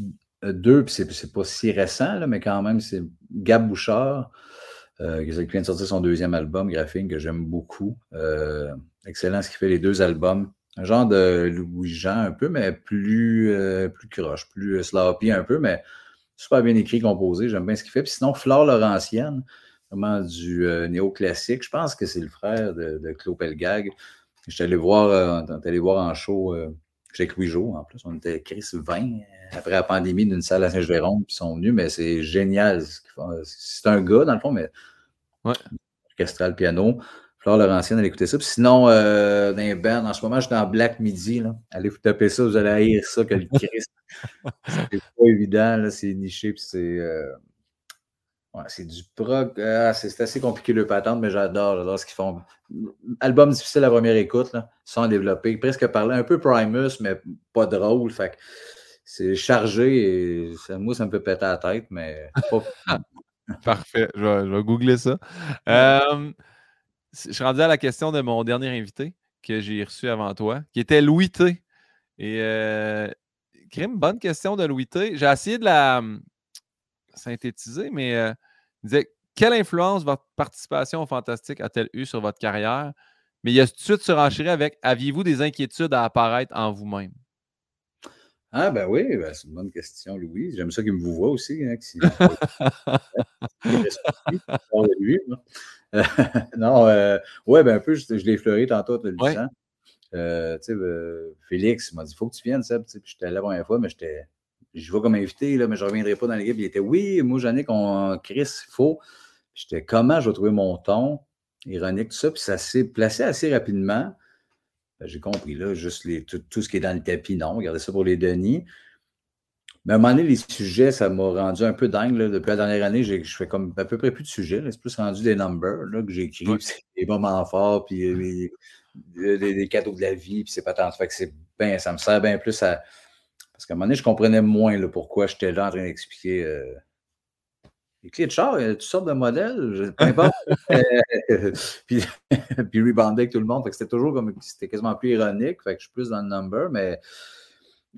deux, puis c'est pas si récent, là, mais quand même, c'est Gab Bouchard, qui vient de sortir son deuxième album, Graphing, que j'aime beaucoup. excellent ce qu'il fait les deux albums un genre de Louis-Jean un peu, mais plus, euh, plus croche, plus euh, sloppy un peu, mais super bien écrit, composé. J'aime bien ce qu'il fait. Puis sinon, Flore Laurentienne, vraiment du euh, néoclassique. Je pense que c'est le frère de, de Claude Pelgag. J'étais allé voir, allé voir en show avec Louis Jo, en plus. On était Chris 20 après la pandémie d'une salle à Saint-Jérôme, puis ils sont venus, mais c'est génial. C'est un gars, dans le fond, mais ouais. orchestral piano. Flore Laurentienne, allez écouter ça. Puis sinon, euh, dans les bands, en ce moment, je suis dans Black Midi. Là. Allez vous taper ça, vous allez haïr ça que le Christ. *laughs* c'est pas évident, c'est niché, puis c'est. Euh, ouais, c'est du prog. Ah, c'est assez compliqué le patente, mais j'adore, j'adore ce qu'ils font. Album difficile à première écoute, là, sans développer. Presque parler un peu Primus, mais pas drôle. Fait c'est chargé et moi, ça me fait péter la tête, mais. *laughs* Parfait, je vais, googler ça. Euh, je suis rendu à la question de mon dernier invité que j'ai reçu avant toi, qui était Louis T. Et euh, bonne question de Louis T. J'ai essayé de la synthétiser, mais euh, il disait quelle influence votre participation au Fantastique a-t-elle eu sur votre carrière? Mais il a tout de suite surenchéré avec aviez-vous des inquiétudes à apparaître en vous-même? Ah, ben oui, ben, c'est une bonne question, Louis. J'aime ça qu'il me vous voit aussi. Hein, *laughs* *laughs* non, euh, ouais, ben un peu, je, l'ai fleuré tantôt, tu le ouais. euh, tu sais, euh, Félix m'a dit, il faut que tu viennes, Seb. Puis j'étais là la première fois, mais j'étais, je vais comme invité, là, mais je ne reviendrai pas dans l'équipe. Il était, oui, moi, Jannick, on, Chris, il faut. J'étais, comment je vais trouver mon ton, ironique, tout ça. Puis ça s'est placé assez rapidement. Ben, j'ai compris, là, juste les, tout, ce qui est dans le tapis, non. Regardez ça pour les Denis. Mais à un moment donné, les sujets, ça m'a rendu un peu dingue. Depuis la dernière année, je fais comme à peu près plus de sujets. C'est plus rendu des numbers là, que j'écris. des moments forts, puis des, cadeaux de la vie, puis c'est pas tant. Fait que c'est ben, ça me sert bien plus à. Parce qu'à un moment donné, je comprenais moins pourquoi j'étais là en train d'expliquer. Euh, les clés de char, il y a toutes sortes de modèles, peu importe. *laughs* *laughs* puis, *laughs* puis rebonder avec tout le monde. Fait que c'était toujours comme. C'était quasiment plus ironique. Fait que je suis plus dans le number, mais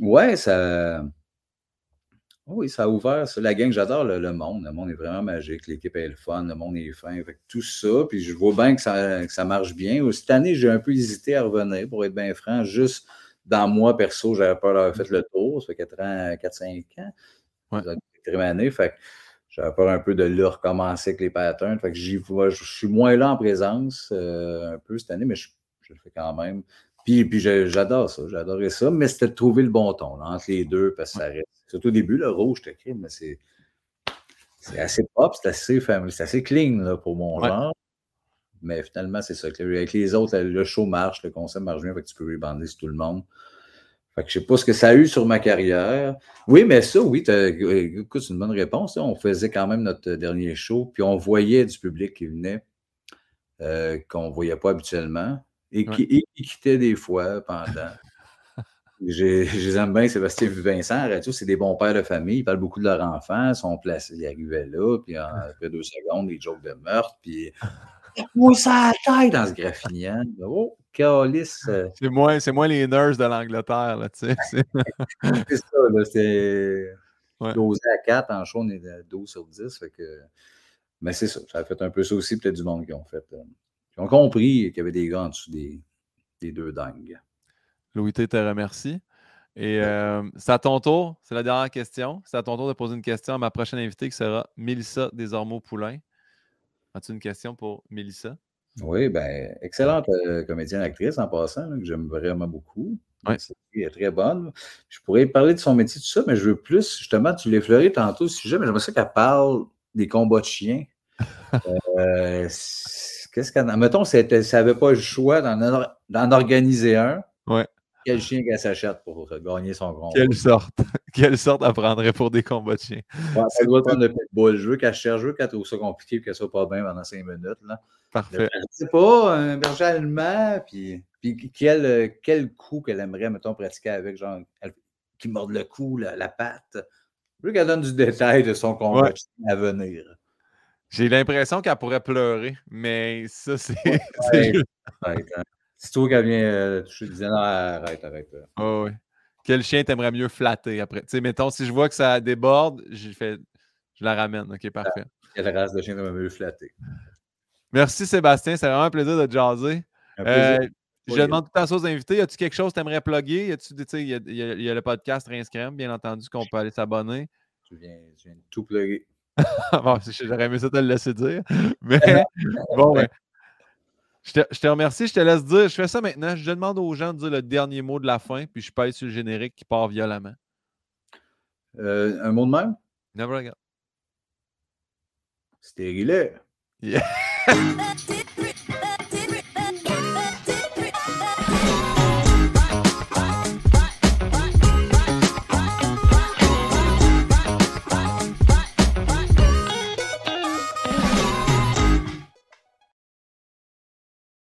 ouais, ça. Oui, ça a ouvert. La gang, j'adore le, monde. Le monde est vraiment magique. L'équipe est le fun. Le monde est fin. Fait tout ça. Puis je vois bien que ça, que ça marche bien. Cette année, j'ai un peu hésité à revenir, pour être bien franc. Juste dans moi, perso, j'avais peur d'avoir fait le tour. Ça fait 4 ans, 4-5 ans. Ouais. année. Fait j'avais peur un peu de le recommencer avec les patterns. Fait que j'y vois, je suis moins là en présence euh, un peu cette année, mais je, le fais quand même. Puis, puis j'adore ça, j'adorais ça, mais c'était de trouver le bon ton entre les deux, parce que ça reste. Surtout au début, le rouge, je te mais c'est. C'est assez propre, c'est assez, c'est assez clean là, pour mon genre. Mais finalement, c'est ça. Avec les autres, le show marche, le concept marche bien, fait que tu peux rebander sur tout le monde. Fait que je sais pas ce que ça a eu sur ma carrière. Oui, mais ça, oui, écoute, c'est une bonne réponse. On faisait quand même notre dernier show, puis on voyait du public qui venait, euh, qu'on ne voyait pas habituellement, et qui, quittait des fois pendant. *laughs* je les aime bien, Sébastien Vincent, radio, c'est des bons pères de famille, ils parlent beaucoup de leurs enfants, ils sont placés, ils arrivaient là, puis *laughs* après deux secondes, des jokes de meurtre, puis moi, ça taille dans ce graphinien. Oh, calice. Euh. C'est moins, c'est moins les nurses de l'Angleterre, là, tu sais. *laughs* c'est ça, là, c'est ouais. dosé à 4, en chaud, on est à 12 sur 10, fait que... Mais c'est ça, ça a fait un peu ça aussi, peut-être du monde qui ont fait... Euh, qui ont compris qu'il y avait des gars en dessous des, des deux dingues. Louis T te remercie. Et euh, c'est à ton tour, c'est la dernière question. C'est à ton tour de poser une question à ma prochaine invitée qui sera Mélissa Desormeaux-Poulain. As-tu une question pour Mélissa? Oui, ben, excellente euh, comédienne actrice en passant, que j'aime vraiment beaucoup. Elle est très bonne. Je pourrais parler de son métier, tout ça, mais je veux plus, justement, tu l'as effleuré tantôt, si jamais, j'aimerais ça qu'elle parle des combats de chiens. *laughs* euh, Qu'est-ce qu'elle. Mettons, si elle n'avait pas le choix d'en organiser un. Ouais. Quel chien qu'elle s'achète pour gagner son combat? Quelle sorte? *laughs* Quelle sorte elle prendrait pour des combats de chiens? Ouais, elle doit prendre le pitbull. Je veux qu'elle cherche, je veux qu'elle trouve ça compliqué et qu'elle soit pas bien pendant cinq minutes. Là. Parfait. Je sais pas, un berger allemand, puis, puis quel, quel coup qu'elle aimerait, mettons, pratiquer avec, genre, qui morde le cou, la, patte. Je veux qu'elle donne du détail de son combat de chien à venir. J'ai l'impression qu'elle pourrait pleurer, mais ça, c'est. *laughs* C'est toi qui vient euh, toucher disais non, arrête, arrête. Oh, oui. Quel chien t'aimerais mieux flatter après? Tu sais, mettons, si je vois que ça déborde, je, fais, je la ramène. OK, parfait. Quelle race de chien t'aimerais mieux flatter? Merci Sébastien, c'est vraiment un plaisir de te jaser. Euh, je demande tout à aux invités. Y a-tu quelque chose que tu aimerais plugger? Y a-tu, il y, a, y, a le podcast Rince Crème, bien entendu, qu'on peut aller s'abonner. Tu viens, tu viens de tout plugger. *laughs* bon, j'aurais aimé ça te le laisser dire. *laughs* Mais bon, *laughs* Je te, remercie, je te laisse dire. Je fais ça maintenant. Je demande aux gens de dire le dernier mot de la fin, puis je paye sur le générique qui part violemment. Euh, un mot de même? Never again. Stérile. Yeah. *laughs* *laughs*